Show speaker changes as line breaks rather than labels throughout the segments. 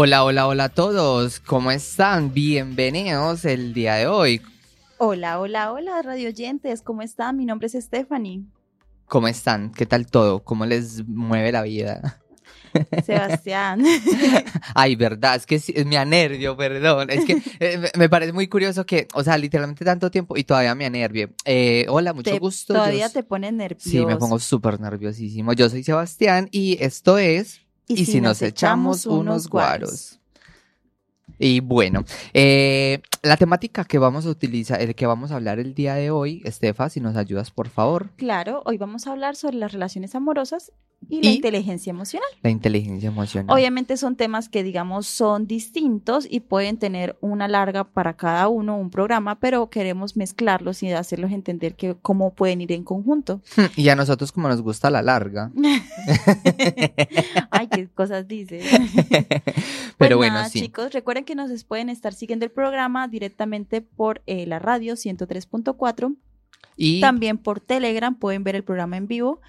Hola, hola, hola a todos. ¿Cómo están? Bienvenidos el día de hoy.
Hola, hola, hola, radio oyentes. ¿Cómo están? Mi nombre es Stephanie.
¿Cómo están? ¿Qué tal todo? ¿Cómo les mueve la vida?
Sebastián.
Ay, verdad, es que es, me anervio, perdón. Es que eh, me parece muy curioso que, o sea, literalmente tanto tiempo y todavía me anervio. Eh, hola, mucho gusto.
Todavía te pone nervioso.
Sí, me pongo súper nerviosísimo. Yo soy Sebastián y esto es... Y, si, nos, echamos, unos guaros. Y bueno, eh, la temática que vamos a utilizar, el que vamos a hablar el día de hoy, Estefa, si nos ayudas, por favor.
Claro, hoy vamos a hablar sobre las relaciones amorosas y, la inteligencia emocional.
La inteligencia emocional.
Obviamente son temas que, digamos, son distintos y pueden tener una larga para cada uno, un programa, pero queremos mezclarlos y hacerlos entender que cómo pueden ir en conjunto.
Y a nosotros como nos gusta la larga.
Ay, qué cosas dice.
pero pues bueno, sí.
chicos, recuerden que nos pueden estar siguiendo el programa directamente por eh, la radio 103.4 y también por Telegram pueden ver el programa en vivo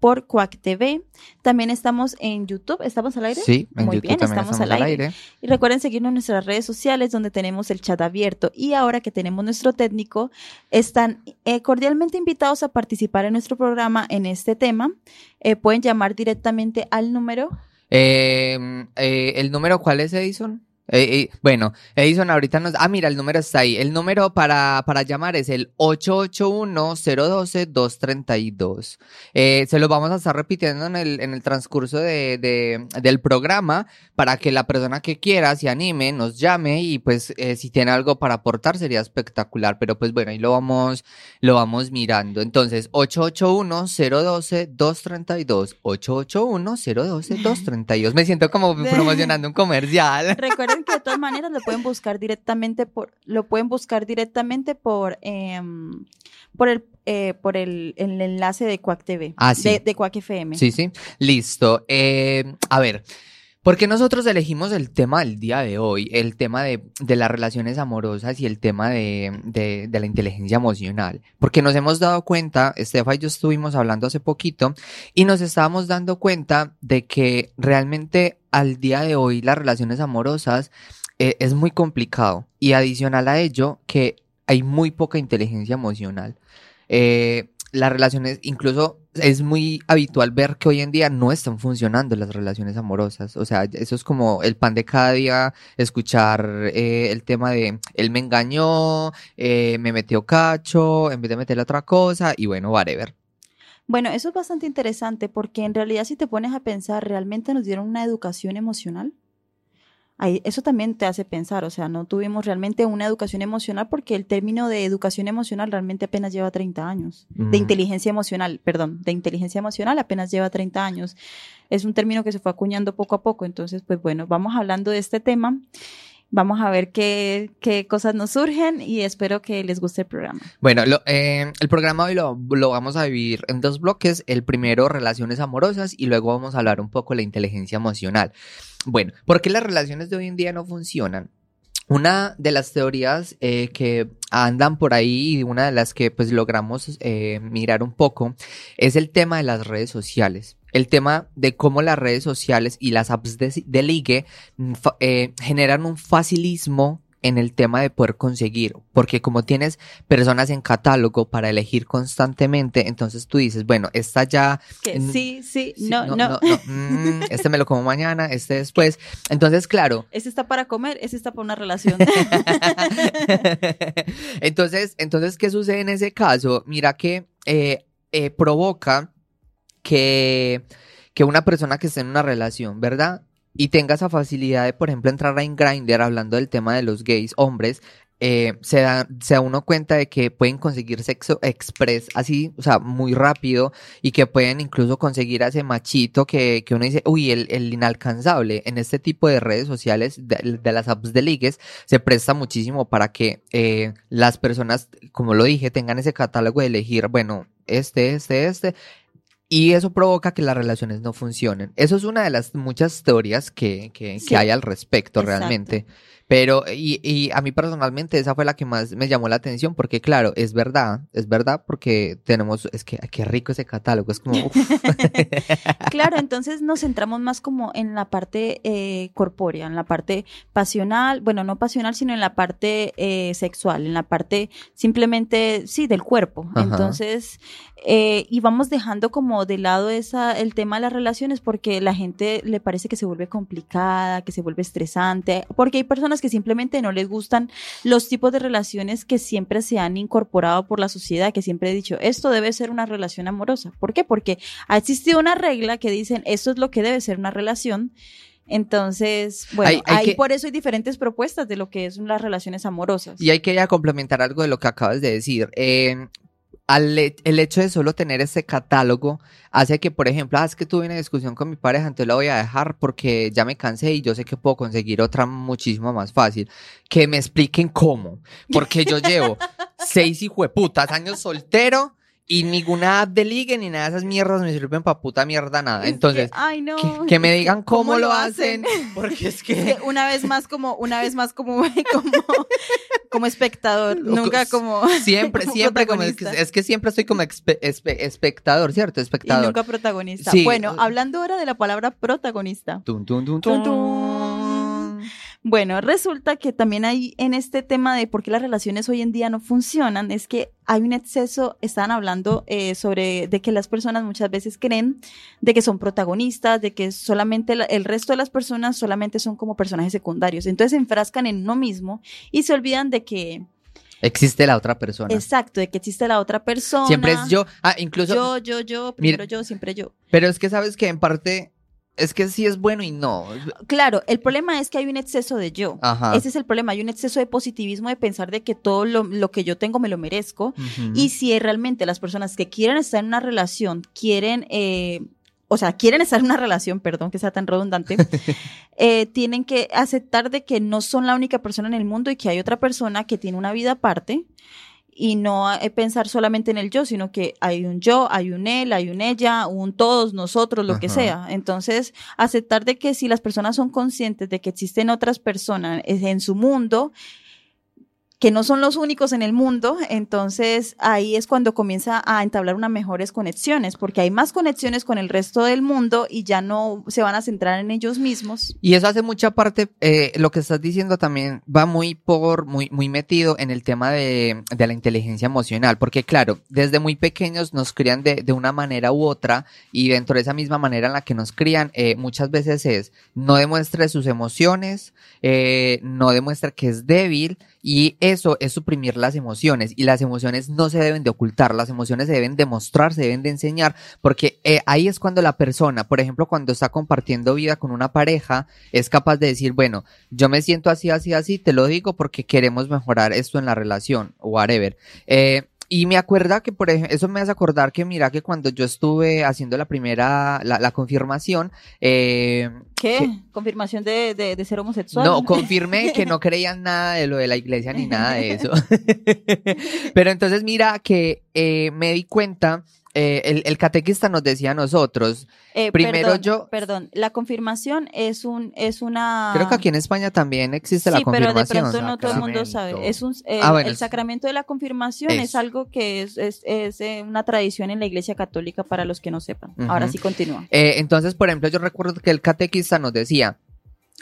por Quack TV. También estamos en YouTube. ¿Estamos al aire?
Sí, en Muy bien, estamos, al, aire.
Y recuerden seguirnos en nuestras redes sociales donde tenemos el chat abierto. Y ahora que tenemos nuestro técnico, están eh, cordialmente invitados a participar en nuestro programa en este tema. Eh, pueden llamar directamente al número.
¿El número cuál es, Edison? Eh, eh, bueno, Edison ahorita nos... Ah, mira, el número está ahí. El número para, para llamar es el 881-012-232. Eh, se lo vamos a estar repitiendo en el, en el transcurso de, de, del programa para que la persona que quiera se anime, nos llame y pues eh, si tiene algo para aportar sería espectacular. Pero pues bueno, ahí lo vamos, lo vamos mirando. Entonces, 881-012-232. 881-012-232. Me siento como promocionando un comercial.
Recuerda que de todas maneras lo pueden buscar directamente por, lo pueden buscar directamente por, em, por el eh, por el, enlace de Quack TV.
Ah, sí.
De, Quack FM.
Sí, sí. Listo. Eh, a ver. Porque nosotros elegimos el tema del día de hoy, el tema de, las relaciones amorosas y el tema de, la inteligencia emocional. Porque nos hemos dado cuenta, Estefa y yo estuvimos hablando hace poquito, y nos estábamos dando cuenta de que realmente al día de hoy las relaciones amorosas eh, es muy complicado. Y adicional a ello, que hay muy poca inteligencia emocional. Eh, las relaciones, incluso es muy habitual ver que hoy en día no están funcionando las relaciones amorosas. O sea, eso es como el pan de cada día, escuchar eh, el tema de él me engañó, eh, me metió cacho, en vez de meterle otra cosa, y bueno, whatever.
Bueno, eso es bastante interesante porque en realidad si te pones a pensar, ¿realmente nos dieron una educación emocional? Eso también te hace pensar, o sea, no tuvimos realmente una educación emocional porque el término de educación emocional realmente apenas lleva 30 años. De inteligencia emocional, perdón, de inteligencia emocional apenas lleva 30 años. Es un término que se fue acuñando poco a poco, entonces, pues bueno, vamos hablando de este tema. Vamos a ver qué, qué cosas nos surgen y espero que les guste el programa.
Bueno, eh, el programa hoy lo, lo, vamos a dividir en dos bloques. El primero, relaciones amorosas y luego vamos a hablar un poco de la inteligencia emocional. Bueno, ¿por qué las relaciones de hoy en día no funcionan? Una de las teorías eh, que andan por ahí y una de las que pues logramos eh, mirar un poco es el tema de las redes sociales. El tema de cómo las redes sociales y las apps de, ligue mm, eh, generan un facilismo en el tema de poder conseguir, porque como tienes personas en catálogo para elegir constantemente, entonces tú dices, bueno, esta ya...
sí, sí, no, no.
Mm, este me lo como mañana, este después. Entonces, claro.
Este está para comer, este está para una relación.
entonces, entonces, ¿qué sucede en ese caso? Mira que eh, eh, provoca que, que una persona que esté en una relación, ¿verdad? Y tenga esa facilidad de, por ejemplo, entrar a Grindr hablando del tema de los gays hombres, eh, se, da, se da uno cuenta de que pueden conseguir sexo express así, o sea, muy rápido y que pueden incluso conseguir a ese machito que, que uno dice, uy, el, el, inalcanzable. En este tipo de redes sociales, de, las apps de ligues, se presta muchísimo para que eh, las personas, como lo dije, tengan ese catálogo de elegir, bueno, este, este, este y eso provoca que las relaciones no funcionen. Eso es una de las muchas teorías que, que, que hay al respecto realmente. Pero, y, y a mí personalmente esa fue la que más me llamó la atención, porque claro, es verdad, es verdad, porque tenemos, es que qué rico ese catálogo, es como...
Claro, entonces nos centramos más como en la parte eh, corpórea, en la parte pasional, bueno, no pasional, sino en la parte eh, sexual, en la parte simplemente, sí, del cuerpo.
Ajá.
Entonces, eh, y vamos dejando como de lado esa, el tema de las relaciones porque la gente le parece que se vuelve complicada, que se vuelve estresante, porque hay personas que simplemente no les gustan los tipos de relaciones que siempre se han incorporado por la sociedad, que siempre he dicho, esto debe ser una relación amorosa. ¿Por qué? Porque ha existido una regla que dicen, esto es lo que debe ser una relación. Entonces, bueno,
Hay- hay
ahí
que-
por eso hay diferentes propuestas de lo que es las relaciones amorosas.
Y hay que ya complementar algo de lo que acabas de decir. Eh, al el hecho de solo tener ese catálogo hace que, por ejemplo, ah, es que tuve una discusión con mi pareja, entonces la voy a dejar porque ya me cansé y yo sé que puedo conseguir otra muchísimo más fácil. Que me expliquen cómo. Porque yo llevo seis hijueputas años soltero y ninguna app de ligue ni nada de esas mierdas me sirven para puta mierda nada.
Que,
Entonces,
ay, no.
que, que me digan cómo, lo hacen. Porque es
Es
que...
una vez más como, una vez más como, como, como espectador, nunca
co-
como,
Siempre,
como
siempre como es que,
protagonista.
es que siempre estoy como espe- espectador, ¿cierto?
y
Espectador.
nunca protagonista.
Sí.
Bueno, hablando ahora de la palabra protagonista.
Tun, tun, tun,
Tun,
tun.
Bueno, resulta que también hay en este tema de por qué las relaciones hoy en día no funcionan, es que hay un exceso, estaban hablando eh, sobre de que las personas muchas veces creen de que son protagonistas, de que solamente la- el resto de las personas solamente son como personajes secundarios. Entonces se enfrascan en uno mismo y se olvidan de que,
Existe la otra persona.
exacto, de que existe la otra persona.
Siempre es yo. Ah, incluso.
Yo, yo, yo, primero yo, siempre yo.
Pero es que sabes que en parte. Es que sí es bueno y no.
Claro, el problema es que hay un exceso de yo.
Ajá.
Ese es el problema, hay un exceso de positivismo de pensar de que todo lo, lo que yo tengo me lo merezco. Y si realmente las personas que quieren estar en una relación quieren, eh, o sea, quieren estar en una relación, perdón que sea tan redundante, eh, tienen que aceptar de que no son la única persona en el mundo y que hay otra persona que tiene una vida aparte y no eh, pensar solamente en el yo, sino que hay un yo, hay un él, hay un ella, un todos, nosotros, lo que sea. Entonces, aceptar de que si las personas son conscientes de que existen otras personas eh, en su mundo, que no son los únicos en el mundo, entonces ahí es cuando comienza a entablar unas mejores conexiones, porque hay más conexiones con el resto del mundo y ya no se van a centrar en ellos mismos.
Y eso hace mucha parte, eh, lo que estás diciendo también va muy por, muy, muy metido en el tema de, de la inteligencia emocional, porque claro, desde muy pequeños nos crían de, de una manera u otra y dentro de esa misma manera en la que nos crían, eh, muchas veces es no demuestre sus emociones, eh, no demuestra que es débil y eso es suprimir las emociones y las emociones no se deben de ocultar, las emociones se deben demostrar, se deben de enseñar, porque eh, ahí es cuando la persona, por ejemplo, cuando está compartiendo vida con una pareja, es capaz de decir, bueno, yo me siento así, así, así, te lo digo porque queremos mejorar esto en la relación, whatever. Eh, y me acuerda que, por ejemplo, eso me hace acordar que mira que cuando yo estuve haciendo la primera, la, la confirmación, eh,
¿Qué? ¿Confirmación de, de, de ser homosexual?
no, confirmé que no creían nada de lo de la iglesia ni nada de eso. Pero entonces mira que eh, me di cuenta, eh, el, el catequista nos decía a nosotros,
Eh,
primero
perdón,
yo-
Perdón, la confirmación es un es una...
creo que aquí en España también existe la
Ah. sí, pero de
confirmación.
pronto no todo el mundo sabe. Es un, eh,
Ah, bueno,
el sacramento de la confirmación es algo que es, es, es, eh, una tradición en la iglesia católica para los que no sepan. Ahora sí continúa.
Eh, entonces, por ejemplo, yo recuerdo que el catequista nos decía,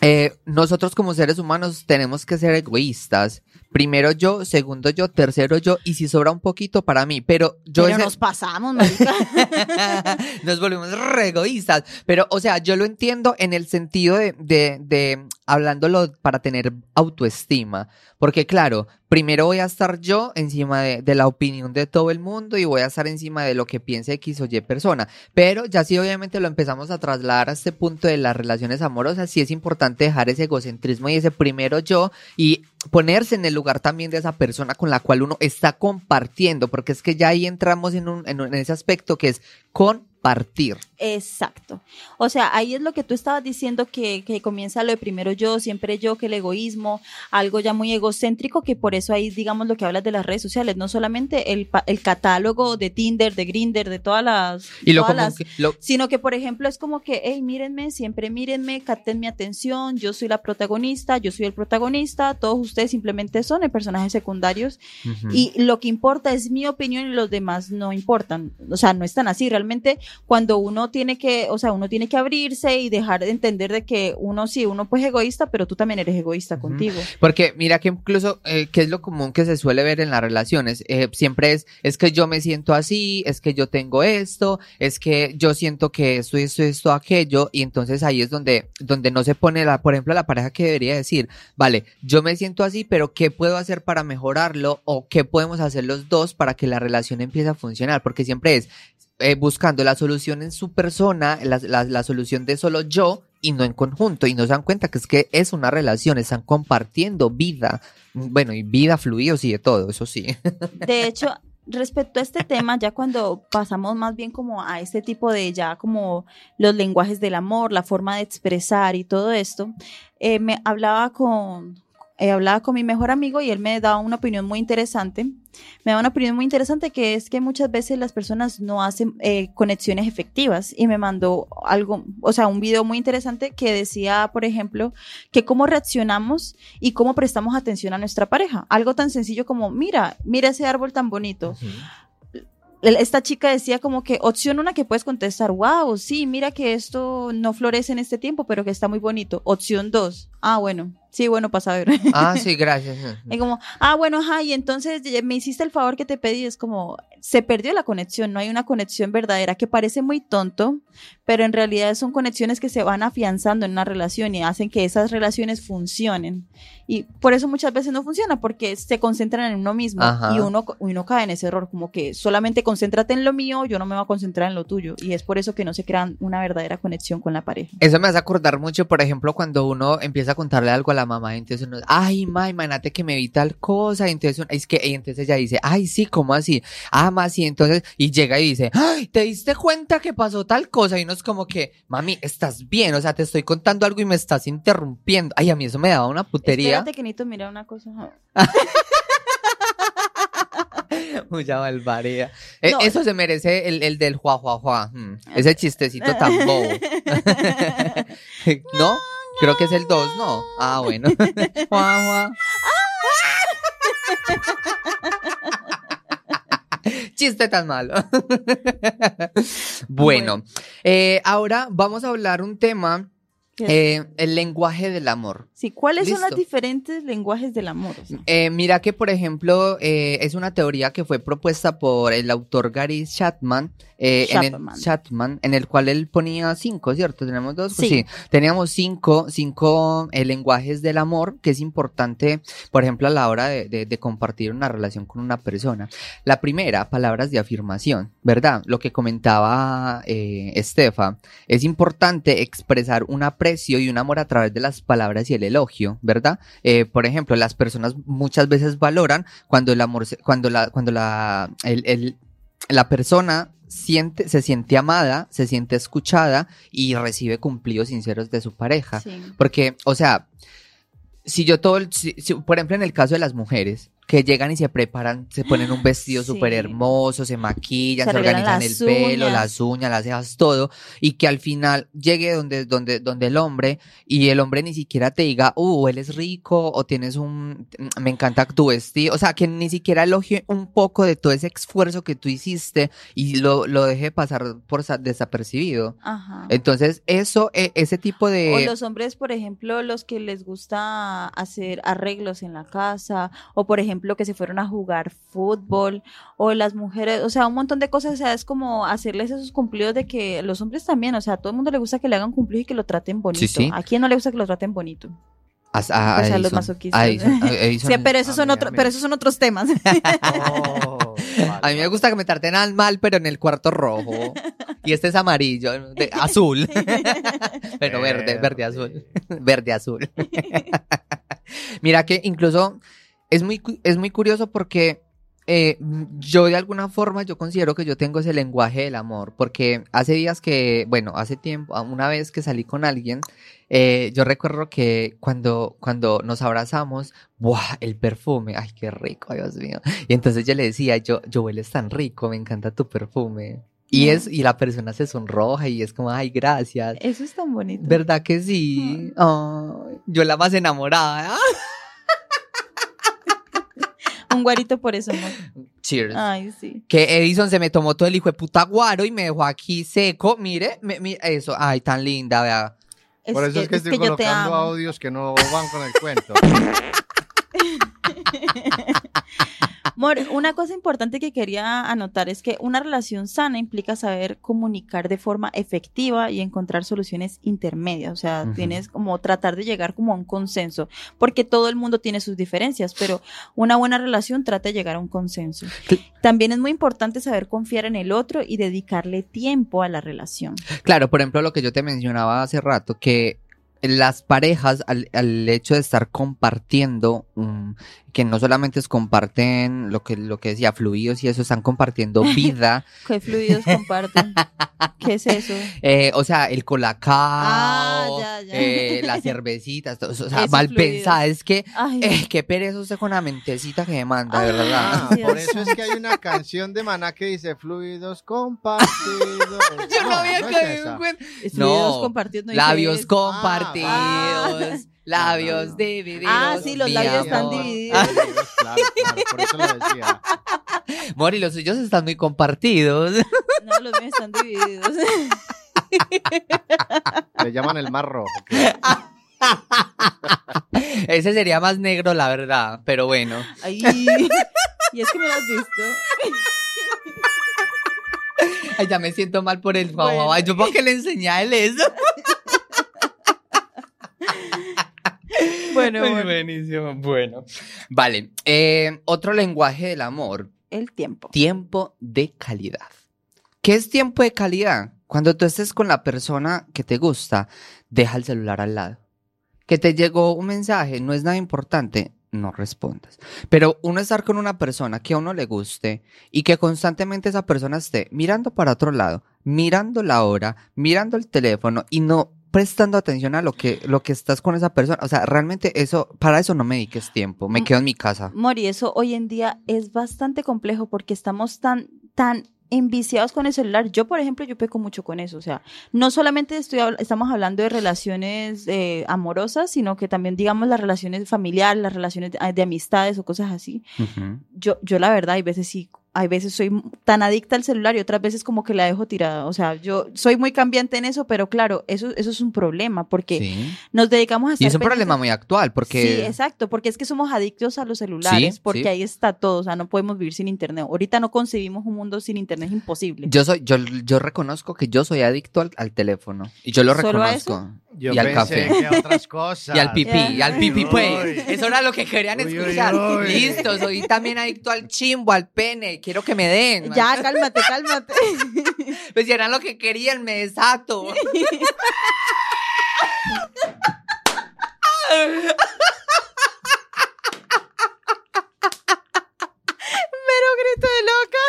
eh, nosotros como seres humanos tenemos que ser egoístas. Primero yo, segundo yo, tercero yo, y si sobra un poquito para mí. Pero yo
Pero
ese-
nos pasamos.
Nos volvemos re egoístas. Pero, o sea, yo lo entiendo en el sentido de, de, de hablándolo para tener autoestima. Porque, claro, primero voy a estar yo encima de, de la opinión de todo el mundo y voy a estar encima de lo que piense X o Y persona. Pero ya sí, obviamente lo empezamos a trasladar a este punto de las relaciones amorosas. Sí es importante dejar ese egocentrismo y ese primero yo y ponerse en el lugar también de esa persona con la cual uno está compartiendo. Porque es que ya ahí entramos en, un, en, en ese aspecto que es compartir.
Exacto. O sea, ahí es lo que tú estabas diciendo que, que, comienza lo de primero yo, siempre yo, que el egoísmo, algo ya muy egocéntrico, que por eso ahí, digamos, lo que hablas de las redes sociales, no solamente el, el catálogo de Tinder, de Grinder, de todas las...
Y lo,
todas
que,
las Sino que, por ejemplo, es como que, hey, mírenme, siempre mírenme, capten mi atención, yo soy la protagonista, yo soy el protagonista, todos ustedes simplemente son el personajes secundarios uh -huh. y lo que importa es mi opinión y los demás no importan. O sea, no están así. Realmente, cuando uno tiene que, o sea, uno tiene que abrirse y dejar de entender de que uno sí, uno pues es egoísta, pero tú también eres egoísta uh -huh. contigo.
Porque mira que incluso, eh, que es lo común que se suele ver en las relaciones, eh, siempre es, es que yo me siento así, es que yo tengo esto, es que yo siento que esto, esto, esto, aquello, y entonces ahí es donde, donde no se pone la, por ejemplo, la pareja que debería decir, vale, yo me siento así, pero ¿qué puedo hacer para mejorarlo? O qué podemos hacer los dos para que la relación empiece a funcionar? Porque siempre es, eh, buscando la solución en su persona, la, la, la, solución de solo yo y no en conjunto. Y no se dan cuenta que es que es una relación, están compartiendo vida. Bueno, y vida, fluidos y de todo, eso sí.
De hecho, respecto a este tema, ya cuando pasamos más bien como a este tipo de ya como los lenguajes del amor, la forma de expresar y todo esto, eh, me hablaba con, eh, hablaba con mi mejor amigo y él me daba una opinión muy interesante. Me da una opinión muy interesante que es que muchas veces las personas no hacen eh, conexiones efectivas y me mandó algo, o sea, un video muy interesante que decía, por ejemplo, que cómo reaccionamos y cómo prestamos atención a nuestra pareja. Algo tan sencillo como, mira, mira ese árbol tan bonito. Uh -huh esta chica decía como que opción una que puedes contestar, wow, sí, mira que esto no florece en este tiempo, pero que está muy bonito. Opción dos, ah, bueno, sí, bueno, pasa a ver.
Ah, sí, gracias.
y como, ah, bueno, ajá, y entonces me hiciste el favor que te pedí, es como, se perdió la conexión, no hay una conexión verdadera que parece muy tonto, pero en realidad son conexiones que se van afianzando en una relación y hacen que esas relaciones funcionen. Y por eso muchas veces no funciona, porque se concentran en uno mismo Ajá. y uno, uno cae en ese error, como que solamente concéntrate en lo mío, yo no me voy a concentrar en lo tuyo. Y es por eso que no se crean una verdadera conexión con la pareja.
Eso me hace acordar mucho, por ejemplo, cuando uno empieza a contarle algo a la mamá, entonces uno, ay, ma, imagínate que me vi tal cosa, y entonces, es que, y entonces ella dice, ay, sí, ¿cómo así? Ah, más, y entonces, y llega y dice, ay, ¿te diste cuenta que pasó tal cosa? Y uno es como que, mami, estás bien, o sea, te estoy contando algo y me estás interrumpiendo. Ay, a mí eso me daba una putería.
Espérate que necesito mirar una cosa.
Mucha barbaridad. No, Eso se merece el, el del juá, juá, juá. Hmm. Ese chistecito tan bobo. ¿No? Creo que es el 2, ¿no? Ah, bueno. Chiste tan malo. bueno, eh, ahora vamos a hablar un tema eh, el lenguaje del amor.
Sí, ¿cuáles ¿Listo? son los diferentes lenguajes del amor? O
sea? eh, mira que, por ejemplo, eh, es una teoría que fue propuesta por el autor Gary Chapman, eh, en el, Chapman, en el cual él ponía cinco, ¿cierto? Tenemos dos. Pues
sí.
sí. Teníamos cinco, cinco eh, lenguajes del amor, que es importante, por ejemplo, a la hora de, de, de, compartir una relación con una persona. La primera, palabras de afirmación, ¿verdad? Lo que comentaba eh, Estefa, es importante expresar un aprecio y un amor a través de las palabras y el elogio, ¿verdad? Eh, por ejemplo, las personas muchas veces valoran cuando el amor, se, cuando la, cuando la, el, el, la persona siente, se siente amada, se siente escuchada y recibe cumplidos sinceros de su pareja.
Sí.
Porque, o sea, si yo todo, el, si, si, por ejemplo, en el caso de las mujeres, que llegan y se preparan, se ponen un vestido sí. súper hermoso, se maquillan, se, se organizan el pelo, las uñas, las cejas, todo, y que al final llegue donde, donde, donde el hombre, y el hombre ni siquiera te diga, uh, él es rico, o tienes un, me encanta tu vestido, o sea, que ni siquiera elogie un poco de todo ese esfuerzo que tú hiciste y lo, lo deje pasar por desapercibido.
Ajá.
Entonces, eso, e, ese tipo de...
O los hombres, por ejemplo, los que les gusta hacer arreglos en la casa, o por ejemplo, ejemplo, que se fueron a jugar fútbol, o las mujeres, o sea, un montón de cosas, o sea, es como hacerles esos cumplidos de que los hombres también, o sea, a todo el mundo le gusta que le hagan cumplir y que lo traten bonito.
Sí, sí.
¿A quién no le gusta que lo traten bonito?
A, a,
o sea, los masoquistas. A Edison, a Edison, sí, pero esos son otros, pero esos son otros temas.
Oh, vale. A mí me gusta que me traten al mal, pero en el cuarto rojo. Y este es amarillo, de, azul. pero verde, verde azul. Verde azul. Mira que incluso es muy, es muy curioso porque eh, yo de alguna forma yo considero que yo tengo ese lenguaje del amor, porque hace días que, bueno, hace tiempo, una vez que salí con alguien, eh, yo recuerdo que cuando, cuando nos abrazamos, ¡buah! El perfume, ¡ay, qué rico, Dios mío! Y entonces yo le decía, yo, yo hueles tan rico, me encanta tu perfume. Y, es, y la persona se sonroja y es como, ay, gracias.
Eso es tan bonito.
¿Verdad que sí? yo la más enamorada.
Un guarito por eso, amor.
Cheers.
Ay, sí.
Que Edison se me tomó todo el hijo de puta guaro y me dejó aquí seco. Mire, eso. Ay, tan linda, vea.
por eso es que, estoy colocando audios que no van con el cuento.
Mor, una cosa importante que quería anotar es que una relación sana implica saber comunicar de forma efectiva y encontrar soluciones intermedias. O sea, tienes como tratar de llegar como a un consenso, porque todo el mundo tiene sus diferencias, pero una buena relación trata de llegar a un consenso. También es muy importante saber confiar en el otro y dedicarle tiempo a la relación.
Claro, por ejemplo, lo que yo te mencionaba hace rato, que las parejas, al, hecho de estar compartiendo, que no solamente es comparten lo que, lo que decía, fluidos y eso, están compartiendo vida.
¿Qué fluidos comparten? ¿Qué es eso?
Eh, o sea, el colacao, ah, eh, las cervecitas, o sea, mal pensada. Es que, eh, qué pereza usted con la mentecita que me manda, de verdad.
Ah, por eso es que hay una canción de Maná que dice fluidos compartidos.
Yo no, había caído
Fluidos compartidos.
labios compartidos. Ah, labios divididos.
Ah, sí, los labios están divididos.
claro, claro, por eso lo decía.
Mori, los suyos están muy compartidos.
No, los míos están divididos.
Le llaman el mar rojo.
Ese sería más negro, la verdad, pero bueno.
Ay, y es que me lo has visto.
Ay, ya me siento mal por el favor. Yo por qué le enseñé a él eso.
Bueno,
bueno. Buenísimo. Bueno. Vale. Eh, otro lenguaje del amor.
El tiempo.
Tiempo de calidad. ¿Qué es tiempo de calidad? Cuando tú estés con la persona que te gusta, deja el celular al lado. Que te llegó un mensaje, no es nada importante, no respondas. Pero uno estar con una persona que a uno le guste y que constantemente esa persona esté mirando para otro lado, mirando la hora, mirando el teléfono y no prestando atención a lo que, lo que estás con esa persona. O sea, realmente eso, para eso no me dediques tiempo, me quedo en mi casa.
Mori, eso hoy en día es bastante complejo porque estamos tan, tan enviciados con el celular. Yo, por ejemplo, yo peco mucho con eso. O sea, no solamente estoy, estamos hablando de relaciones eh, amorosas, sino que también, digamos, las relaciones familiares, las relaciones de, amistades o cosas así. yo, yo, la verdad, hay veces sí hay veces soy tan adicta al celular y otras veces como que la dejo tirada. O sea, yo soy muy cambiante en eso, pero claro, eso, eso es un problema porque nos dedicamos a...
y es un problema muy actual porque...
Sí, exacto, porque es que somos adictos a los celulares, porque ahí está todo, o sea, no podemos vivir sin internet. Ahorita no concebimos un mundo sin internet, es imposible.
Yo soy, yo, yo reconozco que yo soy adicto al, teléfono y yo lo reconozco. Y al café.
otras cosas.
Y al pipí, y al pipí, pues. Eso era lo que querían escuchar. Listo, soy también adicto al chimbo, al pene quiero que me den.
Ya, cálmate, cálmate.
Pues si eran lo que querían, me desato.
Mero grito de loca.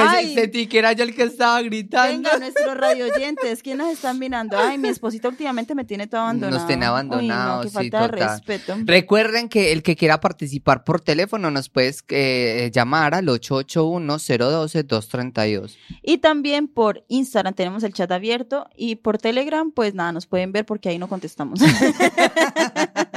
Ay, sentí que era yo el que estaba gritando.
Venga, nuestros radio oyentes, ¿quién nos están mirando? Ay, mi esposita últimamente me tiene todo abandonado.
Nos tiene abandonados,
no, falta de respeto.
Recuerden que el que quiera participar por teléfono nos puedes eh, llamar al 881-012-232.
Y también por Instagram tenemos el chat abierto y por Telegram, pues nada, nos pueden ver porque ahí no contestamos.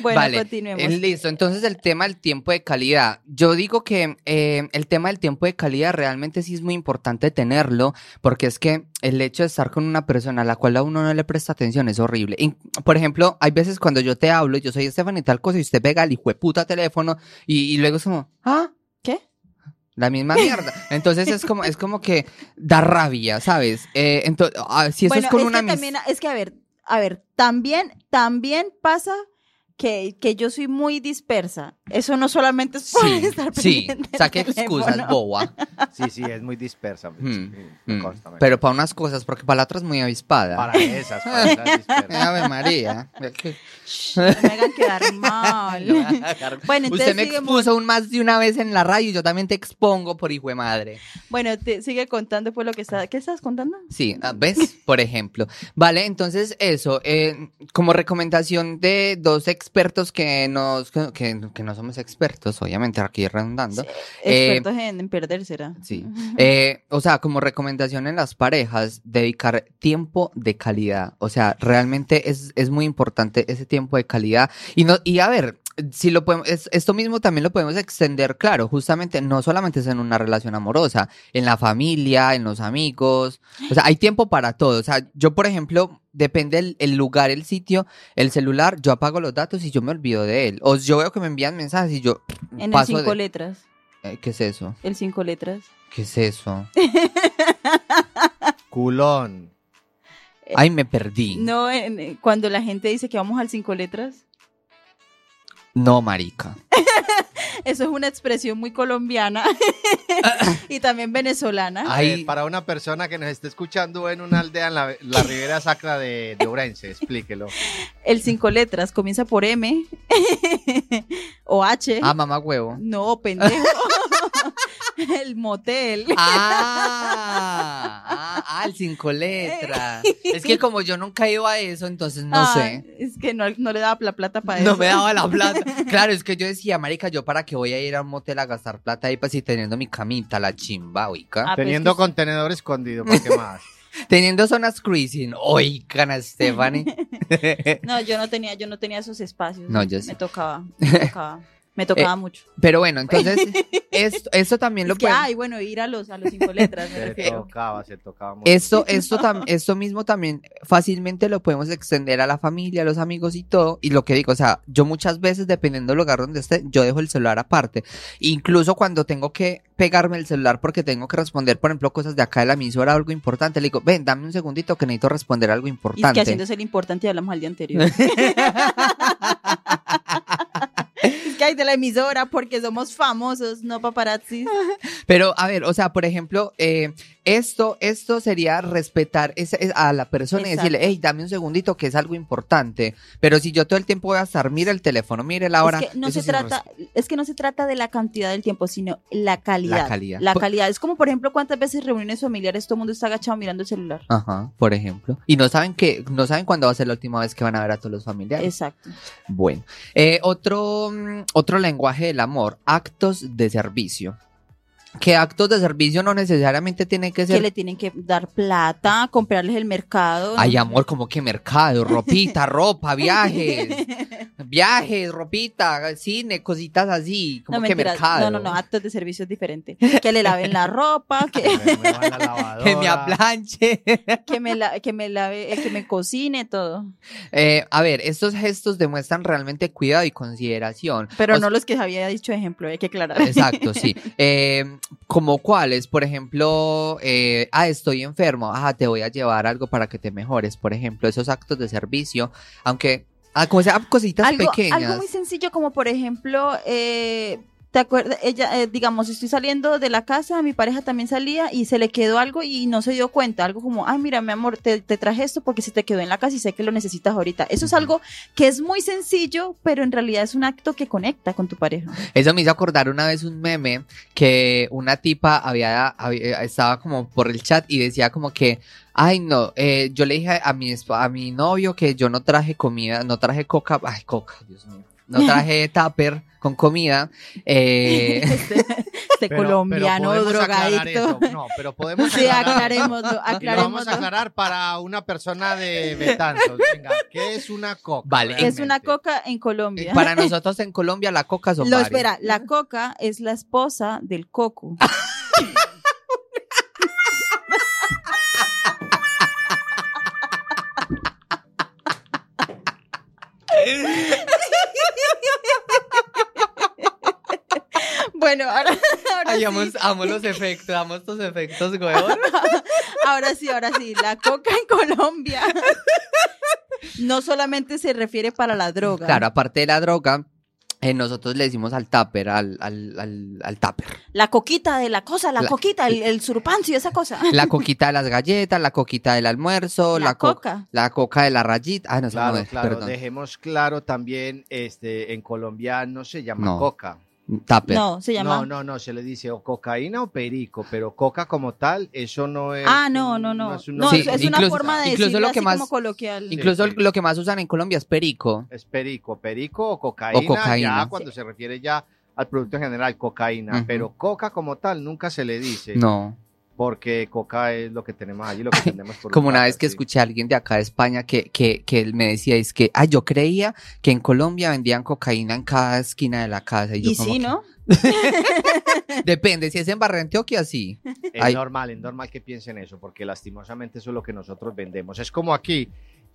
Bueno, vale, continuemos.
Listo, entonces el tema del tiempo de calidad. Yo digo que eh, el tema del tiempo de calidad realmente sí es muy importante tenerlo, porque es que el hecho de estar con una persona a la cual a uno no le presta atención es horrible. por ejemplo, hay veces cuando yo te hablo, yo soy Estefan y tal cosa, y usted pega el hijo de puta teléfono, y, luego es como, ¿ah?
¿Qué?
La misma mierda. Entonces es como, es como que da rabia, ¿sabes? Eh, entonces, ah, si eso es con una
es que a ver, a ver, también, también pasa que, que yo soy muy dispersa. Eso no solamente es por
Sí,
estar
sí.
pendiente
Saque
del
excusas, boba.
Sí, sí, es muy dispersa. Sí, me
Mm.
consta, me
Pero para unas cosas, porque para la otra es muy avispada.
Para esas, para esas dispersas.
Ave María.
No me hagan quedar mal. Bueno, entonces
Usted me expuso un más de una vez en la radio y yo también te expongo por hijo de madre.
Bueno, te sigue contando pues lo que está. ¿Qué estás contando?
Sí, ah, ¿ves? Por ejemplo. Vale, entonces eso, eh, como recomendación de dos expertos que nos, que, que no somos expertos, obviamente, aquí redundando. Eh,
Expertos en, en perder, será.
Sí. Eh, o sea, como recomendación en las parejas, dedicar tiempo de calidad. O sea, realmente es, es muy importante ese tiempo de calidad. Y no, y a ver, si lo podemos, es- esto mismo también lo podemos extender, claro, justamente no solamente es en una relación amorosa, en la familia, en los amigos. O sea, hay tiempo para todo. O sea, yo, por ejemplo, depende el, el lugar, el sitio, el celular, yo apago los datos y yo me olvido de él. O yo veo que me envían mensajes y yo
En el cinco
de-
letras.
Eh, ¿Qué es eso?
El cinco letras.
¿Qué es eso?
Culón.
Ay, me perdí. No,
No, en- eh, cuando la gente dice que vamos al cinco letras.
marica.
Eso es una expresión muy colombiana y también venezolana.
Ay,
Eh, para una persona que nos esté escuchando en una aldea en la, la Ribera Sacra de, de Orense, explíquelo.
El cinco letras comienza por M o H.
ah, mamá huevo.
No, pendejo. el motel.
Ah, ah, ah, el cinco letras. Es que como yo nunca ido a eso, entonces no
Ah,
sé.
Es que no, no le daba la plata para eso.
No me daba la plata. Claro, es que yo decía, marica, yo para qué voy a ir a un motel a gastar plata ahí, pues si teniendo mi camita, la chimba, oiga.
Ah, pues
Teniendo
que-
contenedor escondido, ¿para qué más?
Teniendo zonas cruising, oigan, Stephanie.
No, yo no tenía, yo no tenía esos espacios.
No, yo sí.
Me tocaba, me tocaba. Me tocaba mucho.
Pero bueno, entonces, esto, esto también lo
que,
pueden-
ay, bueno, ir a los, a los cinco letras,
Se tocaba, se tocaba mucho.
Esto, esto, tam- esto mismo también fácilmente lo podemos extender a la familia, a los amigos y todo. Y lo que digo, o sea, yo muchas veces, dependiendo del lugar donde esté, yo dejo el celular aparte. Incluso cuando tengo que pegarme el celular porque tengo que responder, por ejemplo, cosas de acá de la emisora, algo importante, le digo, ven, dame un segundito que necesito responder algo
Y es
importante.
que haciéndose el importante y hablamos al día anterior. de la emisora porque somos famosos, no paparazzis.
Pero, a ver, o sea, por ejemplo, eh, esto, esto sería respetar a la persona y decirle, hey, dame un segundito que es algo importante. Pero si yo todo el tiempo voy a estar, mira el teléfono, mire la hora.
es que no se
sí
trata, es que no se trata de la cantidad del tiempo, sino la calidad.
La calidad.
La calidad. Es como, por ejemplo, cuántas veces reuniones familiares todo el mundo está agachado mirando el celular.
Ajá, por ejemplo. Y no saben que, no saben cuándo va a ser la última vez que van a ver a todos los familiares.
Exacto.
Bueno. Eh, otro, mm, otro lenguaje del amor, actos de servicio. Que actos de servicio no necesariamente tienen que
Que
ser.
le tienen que dar plata, comprarles el mercado.
Ay, amor, como que mercado, ropita, ropa, viajes. Viajes, ropita, cine, cositas así. Como
No,
que mercado.
No, no, no, actos de servicio es diferente. Que le laven la ropa, que,
Me la.
Que aplanche.
que me, la- que me lave, eh, que me cocine todo.
Eh, a ver, estos gestos demuestran realmente cuidado y consideración.
Pero
O
no los que había dicho ejemplo, hay que aclarar.
Exacto, sí. Eh, como cuáles, por ejemplo, eh, ah, estoy enfermo, ah, te voy a llevar algo para que te mejores, por ejemplo, esos actos de servicio, aunque, ah, como sea, cositas
algo,
pequeñas.
algo muy sencillo como por ejemplo, eh, ¿te acuerdas? Ella, eh, digamos, estoy saliendo de la casa, mi pareja también salía y se le quedó algo y no se dio cuenta, algo como, ay, mira, mi amor, te, te traje esto porque se te quedó en la casa y sé que lo necesitas ahorita. Eso es algo que es muy sencillo, pero en realidad es un acto que conecta con tu pareja.
Eso me hizo acordar una vez un meme que una tipa había, había- estaba como por el chat y decía como que, ay no, eh, yo le dije a mi, a mi novio que yo no traje comida, no traje coca, ay coca, Dios mío, no traje tupper con comida, eh,
Este, este
Pero-
colombiano
pero
drogadicto.
eso. No, pero podemos
Sí,
aclarar.
aclarémoslo,
Y lo vamos a aclarar para una persona de Betanzos. Venga, ¿qué es una coca?
Vale.
Es una coca en Colombia.
para nosotros en Colombia la coca son
Lo
varios.
espera, la coca es la esposa del coco. Bueno, ahora, ahora
Ay,
sí,
amo, amo los efectos, amo estos efectos, weón.
ahora sí, ahora sí, la coca en Colombia No solamente se refiere para la droga.
Claro, aparte de la droga, eh, nosotros le decimos al tupper, al, al, al, al tupper.
La coquita de la cosa, la,
La-
coquita, el, el surpancio, esa cosa.
La coquita de las galletas, la coquita del almuerzo,
La
la, co-
coca.
la coca de la rayita. Ah, no, eso no
Claro,
es,
claro.
perdón.
Dejemos claro también, este, en Colombia no se llama
No.
coca.
Tupper.
No, se llama.
No, no, no, se le dice o cocaína o perico, pero coca como tal, eso no es.
Ah, no, no,
un-
no.
es un
No,
Sí,
es, una forma de
incluso
decirlo
lo que
así
más-
como coloquial.
Incluso
Sí, sí.
lo que más usan en Colombia es perico.
Es perico, perico o cocaína,
O cocaína.
ya cuando se refiere ya al producto en general, cocaína, pero coca como tal nunca se le dice,
No.
Porque coca es lo que tenemos allí, lo que tenemos por
Como una vez que
sí.
escuché a alguien de acá de España que, que, que él me decía, es que, ay, yo creía que en Colombia vendían cocaína en cada esquina de la casa. Y, yo
Y
como
sí,
que-
¿no?
Depende, si es en Barrio Antioquia, sí.
Es
Ay.
normal, es normal que piensen eso, porque lastimosamente eso es lo que nosotros vendemos. Es como aquí,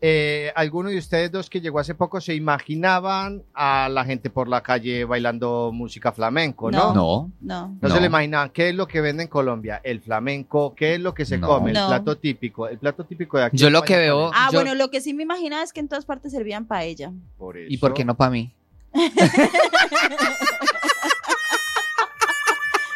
eh, alguno de ustedes dos que llegó hace poco se imaginaban a la gente por la calle bailando música flamenco, ¿no?
No.
No.
No.
No,
No.
se le imaginaban qué es lo que vende en Colombia, el flamenco, qué es lo que se
No.
come, el
No.
plato típico, el plato típico de aquí.
Yo lo que veo-.
Ah,
Yo-
bueno, lo que sí me imaginaba es que en todas partes servían paella.
Por
¿Y por qué
eso-
no para mí?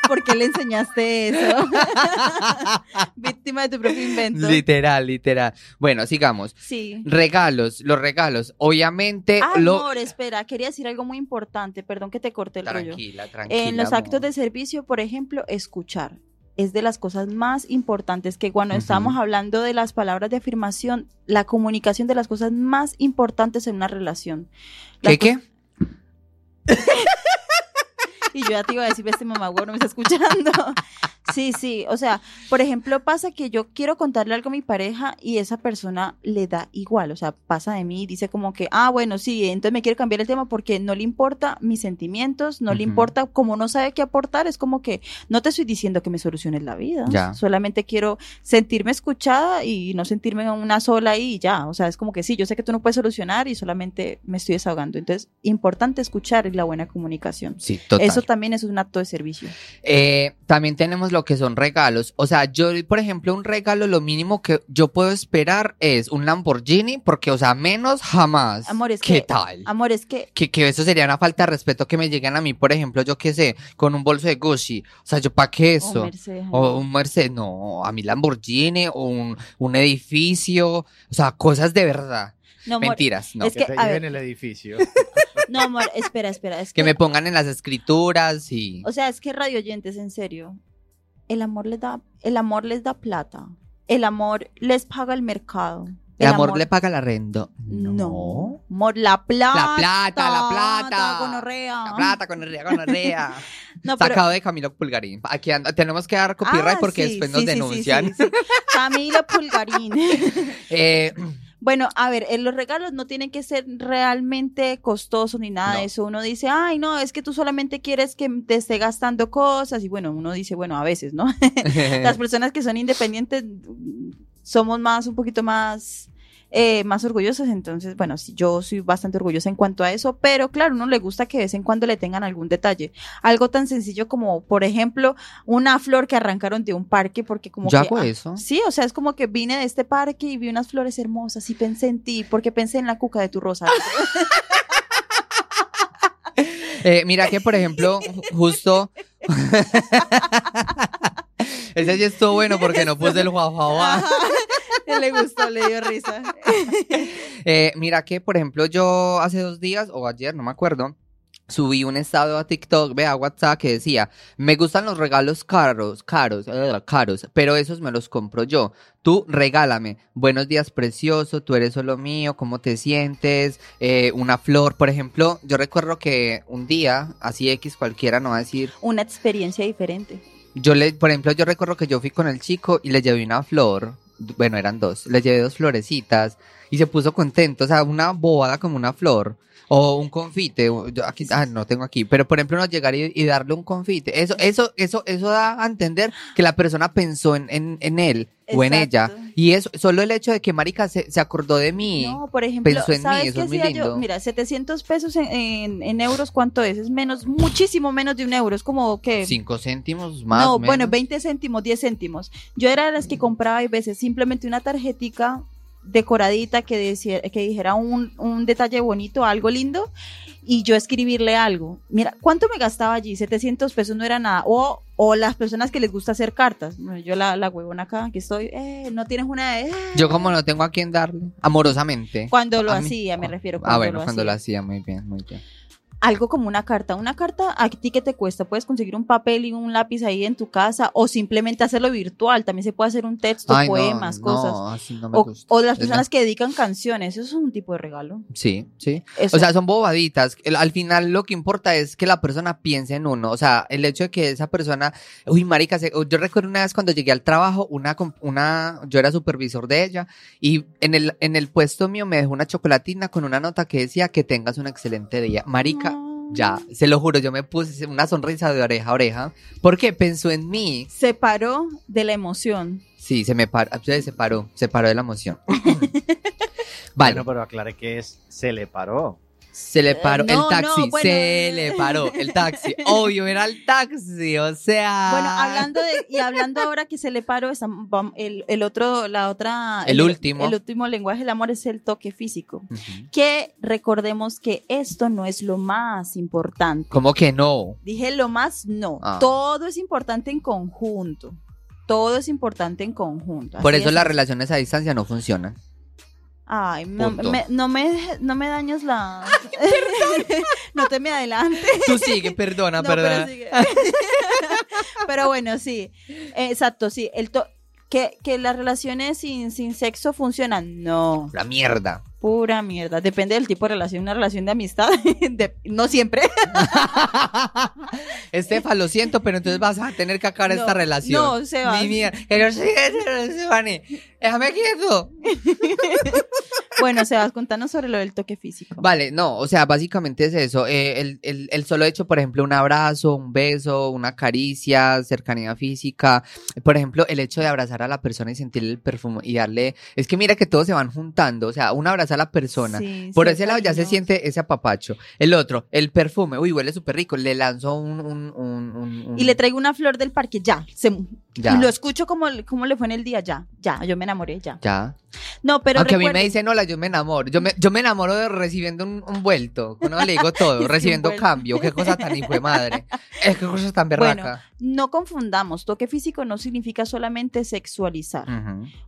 ¿Por qué le enseñaste eso? Víctima de tu propio invento.
Literal, literal. Bueno, sigamos.
Sí.
Regalos, los regalos. Obviamente,
Ah,
lo...
amor, espera, quería decir algo muy importante. Perdón que te corté el rollo.
Tranquila, tranquila.
En los actos de servicio, por ejemplo, escuchar. Es de las cosas más importantes que cuando estamos hablando de las palabras de afirmación, la comunicación de las cosas más importantes en una relación.
¿Qué, qué?
Y yo ya te iba a decir, este mamá no me está escuchando. Sí, sí, o sea, por ejemplo, pasa que yo quiero contarle algo a mi pareja y esa persona le da igual, o sea, pasa de mí y dice como que, ah, bueno, sí, entonces me quiere cambiar el tema porque no le importa mis sentimientos, no le importa, como no sabe qué aportar, es como que no te estoy diciendo que me soluciones la vida,
Ya.
solamente quiero sentirme escuchada y no sentirme una sola y ya, o sea, es como que sí, yo sé que tú no puedes solucionar y solamente me estoy desahogando, entonces, importante escuchar y la buena comunicación.
Sí, total.
Eso también es un acto de servicio.
Eh, también tenemos lo que son regalos. O sea, yo, por ejemplo, un regalo, lo mínimo que yo puedo esperar es un Lamborghini, porque, o sea, menos jamás.
Amor, es
¿Qué
que-
tal?
Amor, es que
Que, que eso sería una falta de respeto que me lleguen a mí, por ejemplo, yo qué sé, con un bolso de Gucci. O sea, ¿yo para qué eso?
Oh, Mercedes,
O un Mercedes, no, a mí Lamborghini, o un, un edificio, o sea, cosas de verdad.
no, amor,
Mentiras, no.
es
Que
que,
te
a
lleven el edificio.
no, amor, espera, espera, es que,
Que me pongan en las escrituras y...
o sea, es que radio oyentes, en serio, el amor les da, el amor les da plata, el amor les paga el mercado.
¿El amor, le paga el arrendo?
no. amor, la plata,
La plata, la plata.
gonorrea.
La plata con el con rea.
No, pero-
Sacado de Camilo Pulgarín. Aquí anda- tenemos que dar copyright
Ah,
porque
sí,
después nos
sí,
denuncian.
sí. Camilo Pulgarín.
Eh,
Bueno, a ver, eh, los regalos no tienen que ser realmente costosos ni nada
No.
de eso. Uno dice, ay, no, es que tú solamente quieres que te esté gastando cosas. Y bueno, uno dice, bueno, a veces, ¿no? Las personas que son independientes mm, somos más, un poquito más, eh, más orgullosas. Entonces, bueno, sí, yo soy bastante orgullosa en cuanto a eso. Pero claro, uno le gusta que de vez en cuando le tengan algún detalle. Algo tan sencillo como, por ejemplo, una flor que arrancaron de un parque porque como
Yo
que...
hago
ah,
eso.
Sí, o sea, es como que vine de este parque y vi unas flores hermosas y pensé en ti porque pensé en la cuca de tu rosa.
Eh, mira que, por ejemplo, justo. Ese sí estuvo bueno porque no puse el guaguaguá.
le gustó, le dio risa.
Eh, mira que, por ejemplo, yo hace dos días o ayer, no me acuerdo, subí un estado a TikTok, ve a WhatsApp que decía, me gustan los regalos caros, caros, eh, caros, pero esos me los compro yo. Tú regálame. Buenos días, precioso, tú eres solo mío, ¿cómo te sientes? Eh, una flor, por ejemplo, yo recuerdo que un día, así X cualquiera, no va a decir,
Una experiencia diferente.
yo le, por ejemplo, yo recuerdo que yo fui con el chico y le llevé una flor. Bueno, eran dos. Le llevé dos florecitas y se puso contento. O sea, una bobada como una flor. O un confite. Yo aquí, ah, no tengo aquí. Pero por ejemplo, no llegar y, y darle un confite. Eso, eso, eso, eso da a entender que la persona pensó en, en, en él o en ella. Y eso, solo el hecho de que Marica se, se acordó de mí.
No, por ejemplo,
pensó en mí,
¿sabes
eso es muy
yo?
lindo.
Mira, 700 pesos en, en- en euros, ¿cuánto es? Es menos, muchísimo menos de un euro. Es como que...
Cinco céntimos más.
no,
menos.
bueno, 20 céntimos, 10 céntimos. Yo era de las que compraba a veces simplemente una tarjetica decoradita, que, decía- que dijera un, un detalle bonito, algo lindo, y yo escribirle algo. Mira, ¿cuánto me gastaba allí? 700 pesos no era nada. O, o las personas que les gusta hacer cartas. Yo la, la huevona acá, que estoy, eh, no tienes una... eh.
Yo como no tengo a quien darle, amorosamente.
Cuando lo
mí-
hacía, me refiero.
Ah, bueno,
lo
cuando lo
hacía.
hacía, muy bien, muy bien.
Algo como una carta. Una carta, ¿a ti qué te cuesta? Puedes conseguir un papel y un lápiz ahí en tu casa o simplemente hacerlo virtual. También se puede hacer un texto,
Ay, no,
poemas, cosas.
No, así no me
O,
gusta.
o las personas que dedican canciones. Eso es un tipo de regalo.
Sí, sí.
Eso.
O sea, son bobaditas. Al final lo que importa es que la persona piense en uno. O sea, el hecho de que esa persona, uy, marica, se- yo recuerdo una vez cuando llegué al trabajo, una, una, yo era supervisor de ella y en el, en el puesto mío me dejó una chocolatina con una nota que decía que tengas un excelente día. Marica. Ya, se lo juro, yo me puse una sonrisa de oreja a oreja porque pensó en mí.
Se paró de la emoción.
Sí, se me paró, se paró, se paró de la emoción. vale.
Bueno, pero aclare que es, se le paró.
Se le paró
Eh,
el taxi,
no, bueno,
se
eh.
le paró el taxi. Obvio, era el taxi, o sea.
Bueno, hablando de, y hablando ahora que se le paró, el, el otro, la otra.
El último.
El último lenguaje del amor es el toque físico. Que recordemos que esto no es lo más importante.
¿Cómo que no?
Dije lo más, no.
Ah.
Todo es importante en conjunto. Todo es importante en conjunto.
Por eso
es.
las relaciones a distancia no funcionan.
Ay, no me, no, me, no me dañes la... no te me adelante.
Tú sigue, perdona,
No, pero,
perdona.
sigue. Pero bueno, sí. Exacto, sí. El to- que, que las relaciones sin, sin sexo funcionan. No.
La mierda.
Pura mierda. Depende del tipo de relación. Una relación de amistad. de- no siempre.
Estefa, lo siento, pero entonces vas a tener que acabar
No,
esta relación.
no, Sebas.
Mi mierda. Que no sé, Sebani. Déjame quieto.
Bueno, Sebas, contanos sobre lo del toque físico.
Vale, no, o sea, básicamente es eso. eh, el, el- el solo hecho, por ejemplo, un abrazo, un beso, una caricia, cercanía física. Por ejemplo, el hecho de abrazar a la persona y sentir el perfume y darle. Es que mira que todos se van juntando. O sea, un abrazar a la persona.
Sí,
Por
sí,
ese lado ya se siente ese apapacho. El otro, el perfume. Uy, huele súper rico. Le lanzo un. un, un- un- un-
Y le traigo una flor del parque, ya. Se,
Ya.
Y lo escucho como, como le fue en el día, ya. Ya, yo me enamoré, ya.
Ya.
No, pero
Aunque a mí me dicen hola, yo me enamoro. Yo me, yo me enamoro de recibiendo un, un vuelto. No le digo todo, recibiendo
vuelto.
cambio. Qué cosa tan hijo de madre. Es que cosa tan berraca.
No confundamos, toque físico no significa solamente sexualizar.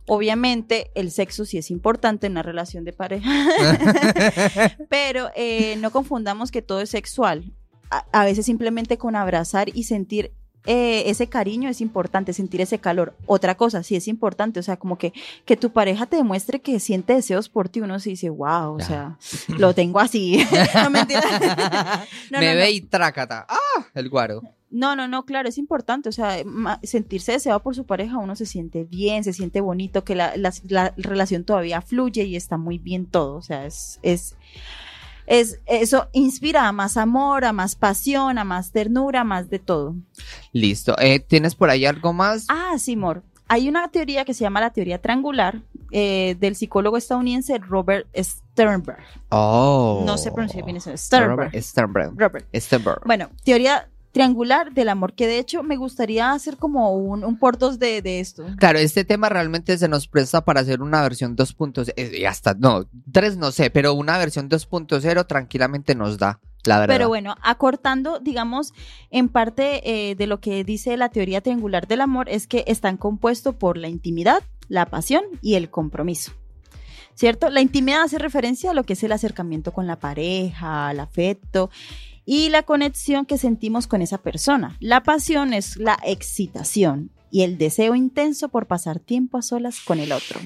Obviamente el sexo sí es importante en una relación de pareja, pero eh, no confundamos que todo es sexual. A, a veces simplemente con abrazar y sentir eh, ese cariño es importante, sentir ese calor. Otra cosa, sí es importante, o sea, como que, que tu pareja te demuestre que siente deseos por ti, uno se dice, wow, o sea, lo tengo así. no, mentira. No,
me
no,
ve
no.
y trácata. ¡Ah! El guaro.
No, no, no, claro, es importante, o sea, sentirse deseado por su pareja, uno se siente bien, se siente bonito, que la, la- la relación todavía fluye y está muy bien todo, o sea, es, es, es, eso inspira a más amor, a más pasión, a más ternura, a más de todo.
Listo. Eh, ¿Tienes por ahí algo más?
Ah, sí, Mor, hay una teoría que se llama la teoría triangular eh, del psicólogo estadounidense Robert Sternberg.
Oh.
No sé pronunciar bien eso, Sternberg.
Robert Sternberg.
Robert.
Sternberg.
Bueno, teoría triangular del amor, que de hecho me gustaría hacer como un, un por dos de, de esto.
Claro, este tema realmente se nos presta para hacer una versión 2.0 eh, y hasta, no, 3 no sé, pero una versión 2.0 tranquilamente nos da, la verdad.
Pero bueno, acortando, digamos, en parte eh, de lo que dice la teoría triangular del amor es que están compuestos por la intimidad, la pasión y el compromiso. ¿Cierto? La intimidad hace referencia a lo que es el acercamiento con la pareja, al afecto y la conexión que sentimos con esa persona. La pasión es la excitación y el deseo intenso por pasar tiempo a solas con el otro.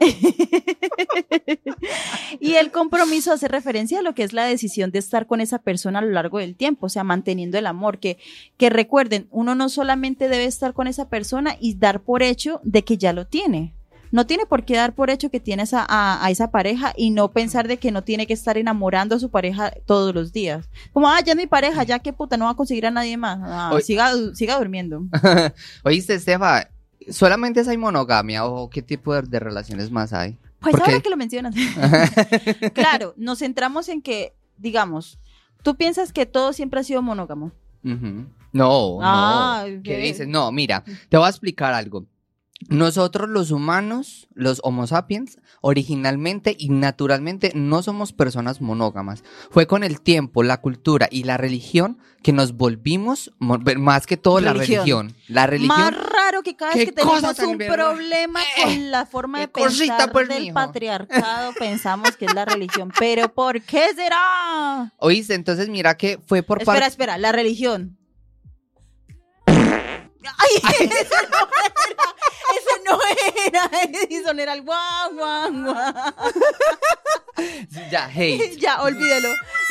y el compromiso hace referencia a lo que es la decisión de estar con esa persona a lo largo del tiempo, o sea, manteniendo el amor, que, que recuerden, uno no solamente debe estar con esa persona y dar por hecho de que ya lo tiene. No tiene por qué dar por hecho que tienes a, a- a esa pareja y no pensar de que no tiene que estar enamorando a su pareja todos los días. Como, ah, ya es mi pareja, ya que puta, no va a conseguir a nadie más. Ah,
Oye.
siga, siga durmiendo.
Oíste, Estefa, ¿solamente hay monogamia o qué tipo de, de relaciones más hay?
Pues
¿Por
ahora
qué?
que lo mencionas. claro, nos centramos en que, digamos, tú piensas que todo siempre ha sido monógamo.
No,
Ah,
no. ¿Qué dices? No, mira, te voy a explicar algo. Nosotros los humanos, los Homo sapiens, originalmente y naturalmente no somos personas monógamas. Fue con el tiempo, la cultura y la religión que nos volvimos, mo- más que todo la
Religión.
La religión.
Más raro que cada vez
¿Qué
que tenemos un problema con la forma de pensar
pues,
del
mijo.
patriarcado, pensamos que es la religión. Pero ¿por qué será?
Oíste, entonces mira que fue por
Espera,
parte.
espera, la religión. Ay, ese no era, ese no era, Edison era el guau, guau, guau.
Ya, hate.
Ya, olvídelo.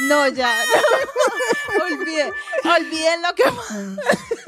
No, ya, no, olvide, olviden lo que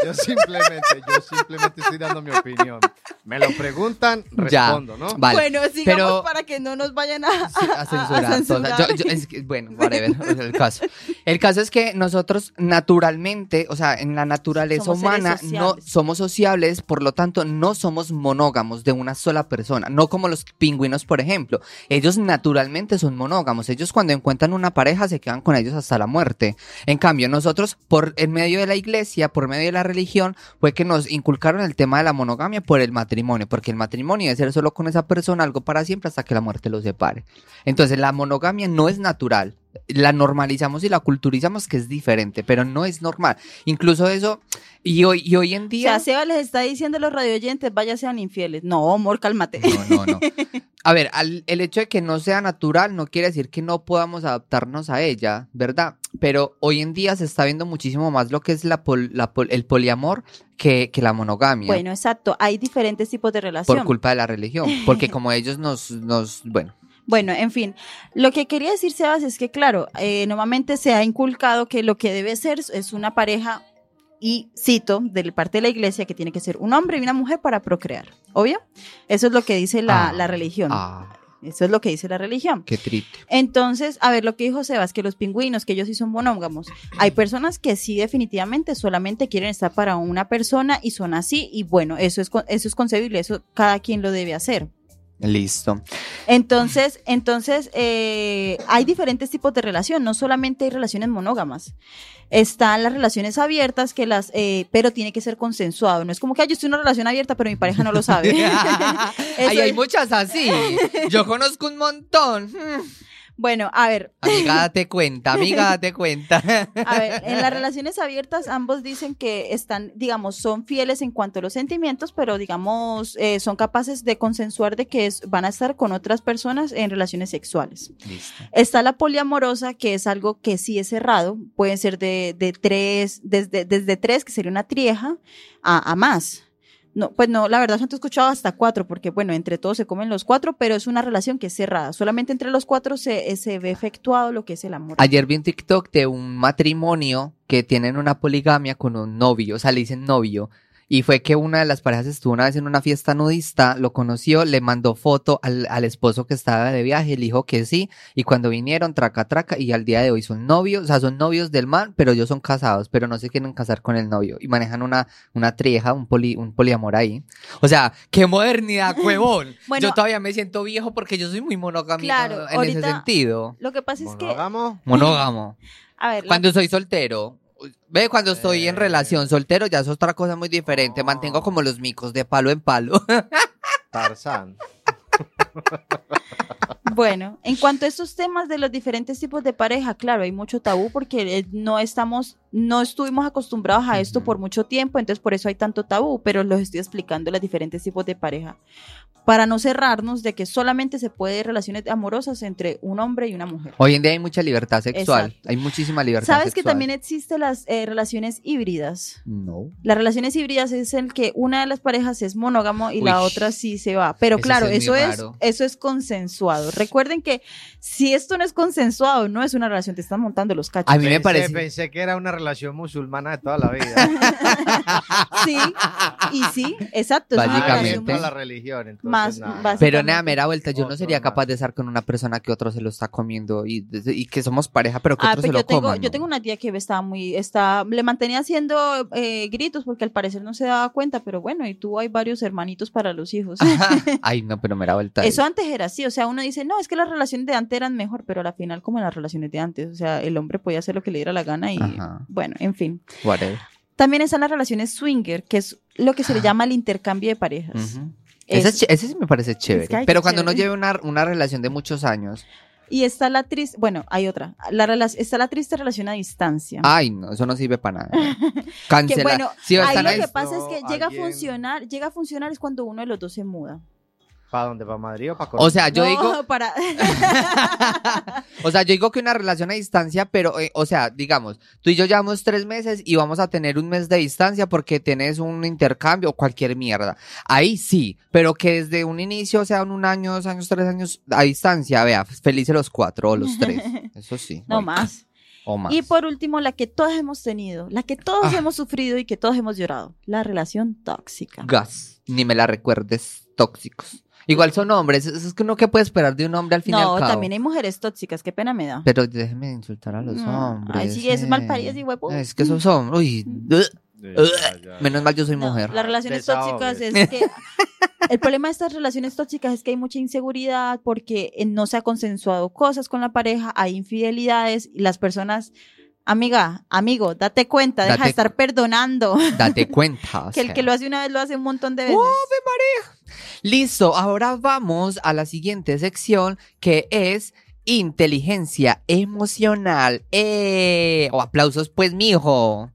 Yo simplemente, yo simplemente estoy dando mi opinión. Me lo preguntan,
Ya.
respondo, ¿no?
Vale.
Bueno, sigamos
pero-
para que no nos vayan a,
Sí, a censurar.
a
todo. O sea, yo- yo- es que, bueno, whatever, el caso. El caso es que nosotros naturalmente, o sea, en la naturaleza
Somos
humana no somos sociables, por lo tanto no somos monógamos de una sola persona, no como los pingüinos, por ejemplo. Ellos naturalmente son monógamos. Ellos cuando encuentran una pareja se quedan con ellos hasta la muerte. En cambio, nosotros por en medio de la iglesia, por medio de la religión, fue que nos inculcaron el tema de la monogamia por el matrimonio, porque el matrimonio debe ser solo con esa persona, algo para siempre hasta que la muerte los separe. Entonces, la monogamia no es natural. La normalizamos y la culturizamos que es diferente, pero no es normal. Incluso eso, y hoy, y hoy en
O
día...
sea, Seba les está diciendo a los radioyentes, vaya sean infieles. No, amor, cálmate.
No, no, no. A ver, al- el hecho de que no sea natural no quiere decir que no podamos adaptarnos a ella, ¿verdad? Pero hoy en día se está viendo muchísimo más lo que es la pol- la pol- el poliamor que, que la monogamia.
Bueno, exacto. Hay diferentes tipos de
por
relación.
culpa de la religión. Porque como ellos nos, nos, bueno,
Bueno, en fin, lo que quería decir, Sebas, es que, claro, eh, normalmente se ha inculcado que lo que debe ser es una pareja, y cito, de parte de la iglesia, que tiene que ser un hombre y una mujer para procrear. ¿Obvio? Eso es lo que dice la,
Ah,
la religión.
ah,
Eso es lo que dice la religión.
qué triste.
Entonces, a ver, lo que dijo Sebas, que los pingüinos, que ellos sí son monógamos. Hay personas que sí definitivamente solamente quieren estar para una persona y son así, y bueno, eso es, eso es concebible, eso cada quien lo debe hacer.
Listo.
Entonces, entonces eh, hay diferentes tipos de relación, no solamente hay relaciones monógamas. Están las relaciones abiertas, que las, eh, pero tiene que ser consensuado. No es como que "Ay, yo estoy en una relación abierta, pero mi pareja no lo sabe.
Ay, hay muchas así. Yo conozco un montón.
Bueno, a ver,
Amiga, date cuenta, amiga, date cuenta.
a ver, en las relaciones abiertas ambos dicen que están, digamos, son fieles en cuanto a los sentimientos, pero digamos, eh, son capaces de consensuar de que es- van a estar con otras personas en relaciones sexuales.
Listo.
Está la poliamorosa, que es algo que sí es cerrado. Pueden ser de, de tres, desde, desde tres, que sería una trieja, a, a más. No, pues no, la verdad, yo no he escuchado hasta cuatro, porque bueno, entre todos se comen los cuatro, pero es una relación que es cerrada. Solamente entre los cuatro se, se ve efectuado lo que es el amor.
Ayer vi un TikTok de un matrimonio que tienen una poligamia con un novio, o sea, le dicen novio. Y fue que una de las parejas estuvo una vez en una fiesta nudista, lo conoció, le mandó foto al, al esposo que estaba de viaje, le dijo que sí, y cuando vinieron, traca, traca, y al día de hoy son novios, o sea, son novios del man, pero ellos son casados, pero no se quieren casar con el novio, y manejan una, una trieja, un, poli, un poliamor ahí. O sea, qué modernidad, huevón.
Bueno,
yo todavía me siento viejo porque yo soy muy monógamo
Claro,
en
ahorita-
ese sentido.
Lo que pasa es que,
Monógamo.
Monógamo.
a ver, la-
Cuando soy soltero, ve, cuando estoy en
Eh.
relación soltero ya es otra cosa muy diferente. Mantengo como los micos de palo en palo.
Tarzán.
Bueno, en cuanto a estos temas de los diferentes tipos de pareja, claro, hay mucho tabú porque eh, no estamos, no estuvimos acostumbrados a esto por mucho tiempo, entonces por eso hay tanto tabú, pero los estoy explicando los diferentes tipos de pareja. Para no cerrarnos de que solamente se puede relaciones amorosas entre un hombre y una mujer.
Hoy en día hay mucha libertad sexual.
Exacto.
Hay muchísima libertad
¿Sabes que también existen las eh, relaciones híbridas?
No.
Las relaciones híbridas es el que una de las parejas es monógamo y la otra sí se va. Pero claro,
es
eso es. Eso es consensuado. Recuerden que si esto no es consensuado, no es una relación, te están montando los cachos.
A mí me
Pensé-
parece.
Pensé que era una relación musulmana de toda la vida.
Sí, y sí, exacto. Es una
Básicamente.
más-
la religión. Entonces,
más
nada.
Pero nada, mera vuelta, yo no sería
más.
capaz de estar con una persona que otro se lo está comiendo y, y que somos pareja, pero que
Ah,
otro se lo
yo tengo,
coma.
yo
¿no?
tengo una tía que estaba muy, está, le mantenía haciendo eh, gritos porque al parecer no se daba cuenta, pero bueno, y tuvo hay varios hermanitos para los hijos.
Ay, no, pero mera vuelta.
Eso antes era así, o sea, uno dice, no, es que las relaciones de antes eran mejor, pero a la final como en las relaciones de antes, o sea, el hombre podía hacer lo que le diera la gana y
Ajá.
bueno, en fin.
Whatever.
También están las relaciones swinger, que es lo que se le llama el intercambio de parejas.
Ujú. Ese,
Es-
es ese sí me parece chévere.
que, ay, qué
Pero cuando uno
chévere.
lleve una, una relación de muchos años.
Y está la triste, bueno, hay otra. La está la triste relación a distancia.
Ay, no, eso no sirve para nada. Cancela.
que bueno,
Si
ahí lo que pasa es que llega a funcionar, llega a funcionar es cuando uno de los dos se muda.
¿Para dónde? ¿Para Madrid o para
O sea, yo
No,
digo,
para
o sea, yo digo que una relación a distancia, pero, eh, o sea, digamos, tú y yo llevamos tres meses y vamos a tener un mes de distancia porque tienes un intercambio o cualquier mierda. Ahí sí, pero que desde un inicio, o sea, en un año, dos años, tres años a distancia, vea, felices los cuatro o los tres. Eso sí.
no
oiga,
más.
O más.
Y por último, la que todos hemos tenido, la que todos
Ah.
hemos sufrido y que todos hemos llorado, la relación tóxica.
Gas. Ni me la recuerdes, tóxicos. Igual son hombres, es es que uno que puede esperar de un hombre al fin y
No,
al cabo.
también hay mujeres tóxicas, qué pena me da.
Pero déjeme de insultar a los
Mm,
hombres.
ay, sí, es
eh.
malparidas y huevo.
Es que esos son. Uy, ugh. menos mal yo soy
No,
mujer.
Las relaciones tóxicas es que el problema de estas relaciones tóxicas es que hay mucha inseguridad porque eh, no se ha consensuado cosas con la pareja, hay infidelidades y las personas, amiga, amigo, date cuenta, deja de estar perdonando.
Date cuenta.
que el que lo hace una vez lo hace un montón de veces.
Listo, ahora vamos a la siguiente sección que es inteligencia emocional. ¡Eh! O aplausos, pues, mijo.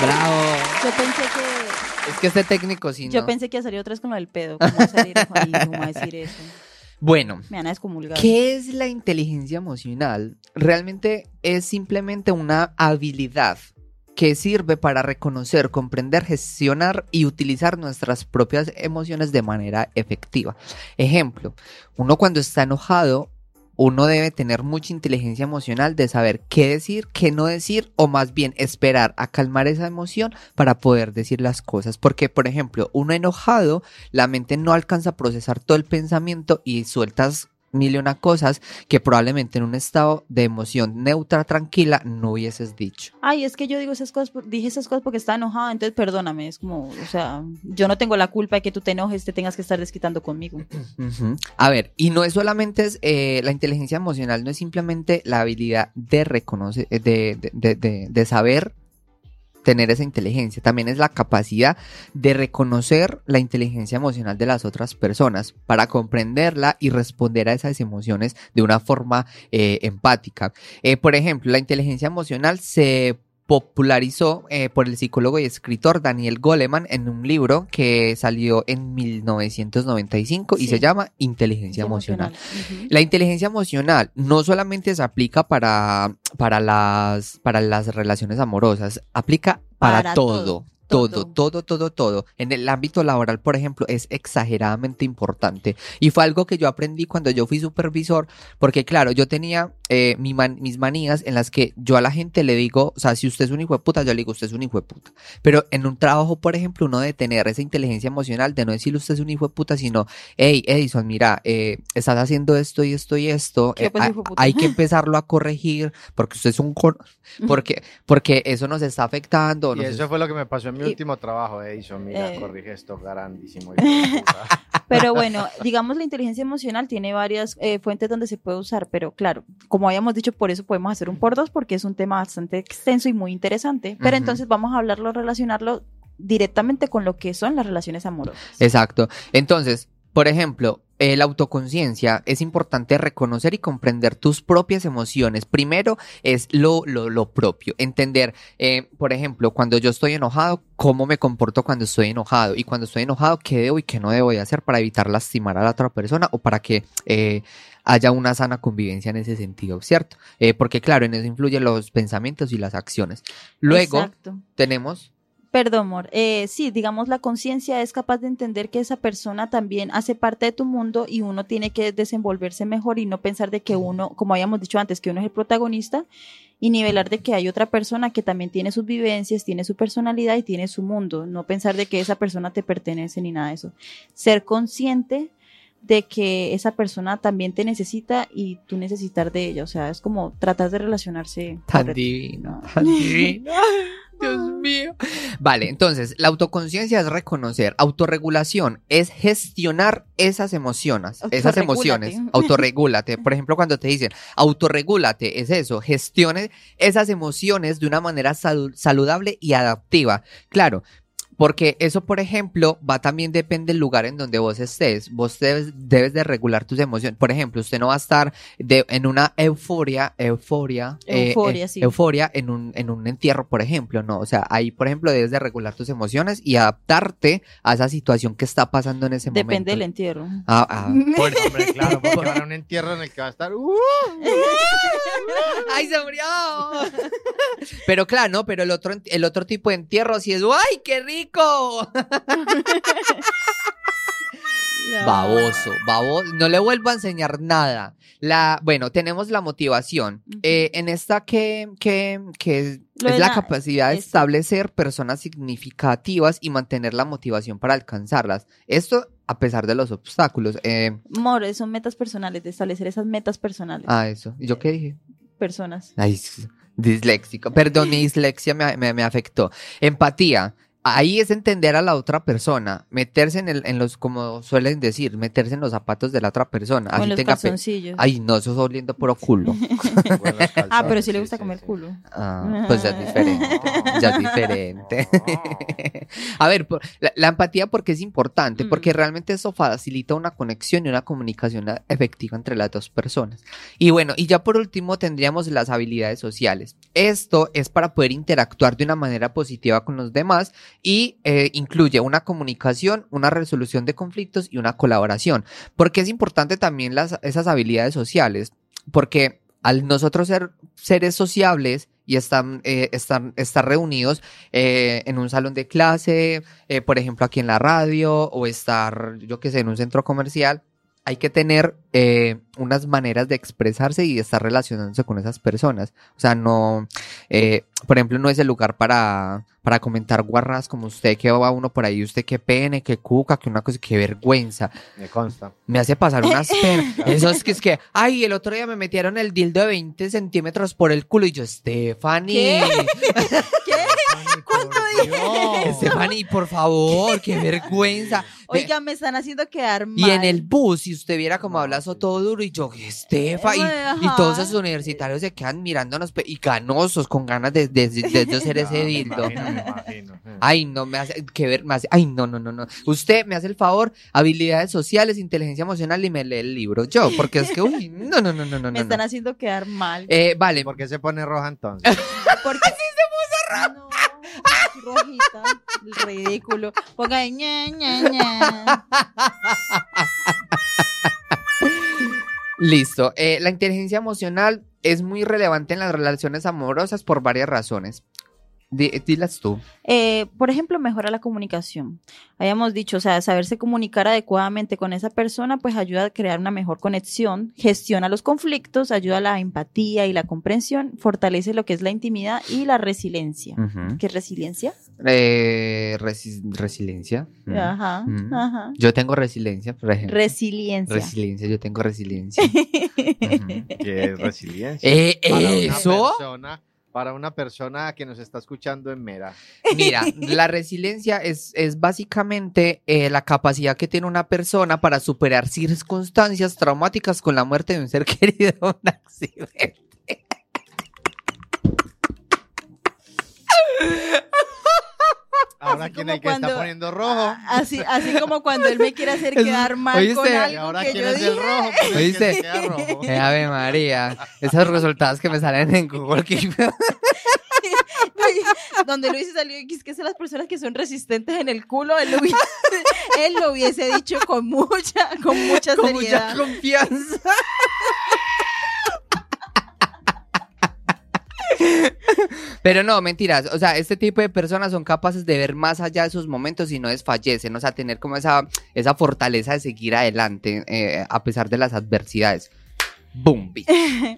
Bravo.
Yo pensé que
Es que este técnico sí,
yo
¿no?
pensé que salir otra vez con lo del pedo. ¿Cómo salir a decir eso?
Bueno,
Me.
¿Qué es la inteligencia emocional? Realmente es simplemente una habilidad que sirve para reconocer, comprender, gestionar y utilizar nuestras propias emociones de manera efectiva. Ejemplo, uno cuando está enojado, uno debe tener mucha inteligencia emocional de saber qué decir, qué no decir, o más bien esperar a calmar esa emoción para poder decir las cosas. Porque, por ejemplo, uno enojado, la mente no alcanza a procesar todo el pensamiento y sueltas mil y una cosas que probablemente en un estado de emoción neutra, tranquila, no hubieses dicho.
Ay, es que yo digo esas cosas, dije esas cosas porque estaba enojada, entonces perdóname. Es como, o sea, yo no tengo la culpa de que tú te enojes, te tengas que estar desquitando conmigo.
A ver, y no es solamente es, eh, la inteligencia emocional, no es simplemente la habilidad de reconocer, eh, de, de, de, de- de saber tener esa inteligencia, también es la capacidad de reconocer la inteligencia emocional de las otras personas para comprenderla y responder a esas emociones de una forma eh, empática. Eh, por ejemplo, la inteligencia emocional se popularizó eh, por el psicólogo y escritor Daniel Goleman en un libro que salió en 1995 y
Sí.
se llama Inteligencia Emocional. La inteligencia emocional no solamente se aplica para, para, las, para las relaciones amorosas, aplica para,
Para
todo.
todo,
Todo,
todo.
todo, todo. En el ámbito laboral, por ejemplo, es exageradamente importante. Y fue algo que yo aprendí cuando yo fui supervisor, porque claro, yo tenía eh, mi man- mis manías en las que yo a la gente le digo, o sea, si usted es un hijo de puta, yo le digo, usted es un hijo de puta. Pero en un trabajo, por ejemplo, uno de tener esa inteligencia emocional de no decirle usted es un hijo de puta, sino, hey, Edison, mira, eh, estás haciendo esto y esto y esto,
¿Qué,
eh,
pues,
hay- que empezarlo a corregir porque usted es un... con- porque, porque eso nos está afectando.
Y
nos
eso fue lo que me pasó en mi
Y-
último trabajo, Edison. Mira,
Eh.
corrige esto grandísimo.
Pero bueno, digamos la inteligencia emocional tiene varias eh, fuentes donde se puede usar, pero claro, como habíamos dicho, por eso podemos hacer un por dos porque es un tema bastante extenso y muy interesante. Pero entonces vamos a hablarlo, relacionarlo directamente con lo que son las relaciones amorosas.
Exacto. Entonces, por ejemplo, eh, la autoconciencia es importante reconocer y comprender tus propias emociones. Primero es lo, lo, lo propio, entender, eh, por ejemplo, cuando yo estoy enojado, cómo me comporto cuando estoy enojado y cuando estoy enojado, qué debo y qué no debo de hacer para evitar lastimar a la otra persona o para que eh, haya una sana convivencia en ese sentido, ¿cierto? Eh, porque claro, en eso influyen los pensamientos y las acciones. Luego
Exacto.
tenemos...
Perdón, amor. Eh, sí, digamos, la conciencia es capaz de entender que esa persona también hace parte de tu mundo y uno tiene que desenvolverse mejor y no pensar de que uno, como habíamos dicho antes, que uno es el protagonista y nivelar de que hay otra persona que también tiene sus vivencias, tiene su personalidad y tiene su mundo. No pensar de que esa persona te pertenece ni nada de eso. Ser consciente de que esa persona también te necesita y tú necesitar de ella. O sea, es como tratar de relacionarse.
Tan
correcto.
divino, tan divino. Dios mío. Vale, entonces, la autoconciencia es reconocer, autorregulación es gestionar esas emociones, esas emociones, autorregúlate. Por ejemplo, cuando te dicen autorregúlate, es eso, gestione esas emociones de una manera salu- saludable y adaptiva. Claro, Porque eso, por ejemplo, va también depende del lugar en donde vos estés. Vos debes, debes de regular tus emociones. Por ejemplo, usted no va a estar de, en una euforia, euforia, eh,
Euforia,
eh,
sí.
euforia en un, en un entierro, por ejemplo, ¿no? O sea, ahí, por ejemplo, debes de regular tus emociones y adaptarte a esa situación que está pasando en ese momento.
Depende del entierro.
Ah, ah.
Pues, hombre, claro, porque van a un entierro en el que va a estar. ¡uh!
¡Ay, se murió! Pero claro, no, pero el otro, el otro tipo de entierro sí es ¡ay, qué rico! Baboso, baboso. No le vuelvo a enseñar nada. La, bueno, tenemos la motivación. Eh, en esta que, que, que es,
Lo
es
de
la,
la-
capacidad de establecer personas significativas y mantener la motivación para alcanzarlas. Esto a pesar de los obstáculos. Eh,
More, son metas personales, de establecer esas metas personales.
ah, eso. ¿Y yo qué dije?
Personas.
Ay, disléxico. Perdón, mi dislexia me, me- me afectó. Empatía. Ahí es entender a la otra persona, meterse en, el, en los, como suelen decir, meterse en los zapatos de la otra persona. Así
los
tenga
calzoncillos.
Ay, no, eso es oliendo puro culo.
Ah, pero sí le gusta
sí,
comer
sí.
culo.
Ah, pues ya es diferente. Ya es diferente. A ver, por- la, la empatía porque es importante,
Mm.
porque realmente eso facilita una conexión y una comunicación efectiva entre las dos personas. Y bueno, y ya por último tendríamos las habilidades sociales. Esto es para poder interactuar de una manera positiva con los demás y eh, incluye una comunicación, una resolución de conflictos y una colaboración. Porque es importante también las, esas habilidades sociales, porque al nosotros ser seres sociables y están, eh, están, reunidos eh, en un salón de clase, eh, por ejemplo aquí en la radio o estar, yo qué sé, en un centro comercial, hay que tener eh, unas maneras de expresarse y de estar relacionándose con esas personas. O sea, no, eh, por ejemplo, no es el lugar para, para comentar guarras como usted que va uno por ahí, usted que pene, que cuca, que una cosa, que vergüenza.
Me consta.
Me hace pasar unas penas. Eso es que es que, ay, el otro día me metieron el dildo de 20 centímetros por el culo y yo, Stephanie.
¿Qué? ¿Cuándo dije?
Stephanie, por favor, qué vergüenza. Ve-
Oiga, me están haciendo quedar mal.
y en el bus, si usted viera hablazo
sí.
todo duro y yo, Estefa, y, todos esos universitarios se quedan mirándonos y ganosos con ganas de, de, de yo ser ese
Ah, me
dildo.
imagino, me imagino.
Ay, no, me hace que ver más. Ay, no, no, no, no. Usted me hace el favor, habilidades sociales, inteligencia emocional y me lee el libro. Yo, porque es que, uy, no, no, no, no, no.
Me
no.
están haciendo quedar mal.
Eh, vale,
¿Por qué se pone roja entonces?
Porque sí se puso rojo. No, rojita. Ridículo. Ponga ahí, ña, ña, ña.
listo. Eh, la inteligencia emocional es muy relevante en las relaciones amorosas por varias razones. Di- dilas tú.
Eh, por ejemplo, mejora la comunicación. Habíamos dicho, o sea, saberse comunicar adecuadamente con esa persona, pues ayuda a crear una mejor conexión, gestiona los conflictos, ayuda a la empatía y la comprensión, fortalece lo que es la intimidad y la resiliencia. ¿Qué es resiliencia?
Eh, resi- resiliencia. Mm.
Ajá,
Mm.
ajá.
Yo tengo resiliencia, por ejemplo.
Resiliencia.
resiliencia, yo tengo resiliencia.
Que es resiliencia.
Eh,
Para una
¿Eso?
persona- para una persona que nos está escuchando en Mera.
Mira, la resiliencia es, es básicamente eh, la capacidad que tiene una persona para superar circunstancias traumáticas con la muerte de un ser querido o un accidente.
Ahora
Así como
el que está
cuando-
poniendo rojo.
Así, así como cuando él me quiere hacer quedar mal
¿oíste?
con
Y
algo
ahora
que
quién
yo
es el
dije.
rojo. Pues el que
¿Oíste?
se queda rojo.
Eh, Ave María, esos resultados que me salen en Google Keep.
donde Luis salió y es que son las personas que son resistentes en el culo, él lo hubiese, él lo hubiese dicho con mucha, con mucha
con
seriedad.
mucha confianza. Pero no, mentiras. O sea, este tipo de personas son capaces de ver más allá de sus momentos y no desfallecen. O sea, tener como esa, esa fortaleza de seguir adelante eh, a pesar de las adversidades. Boom.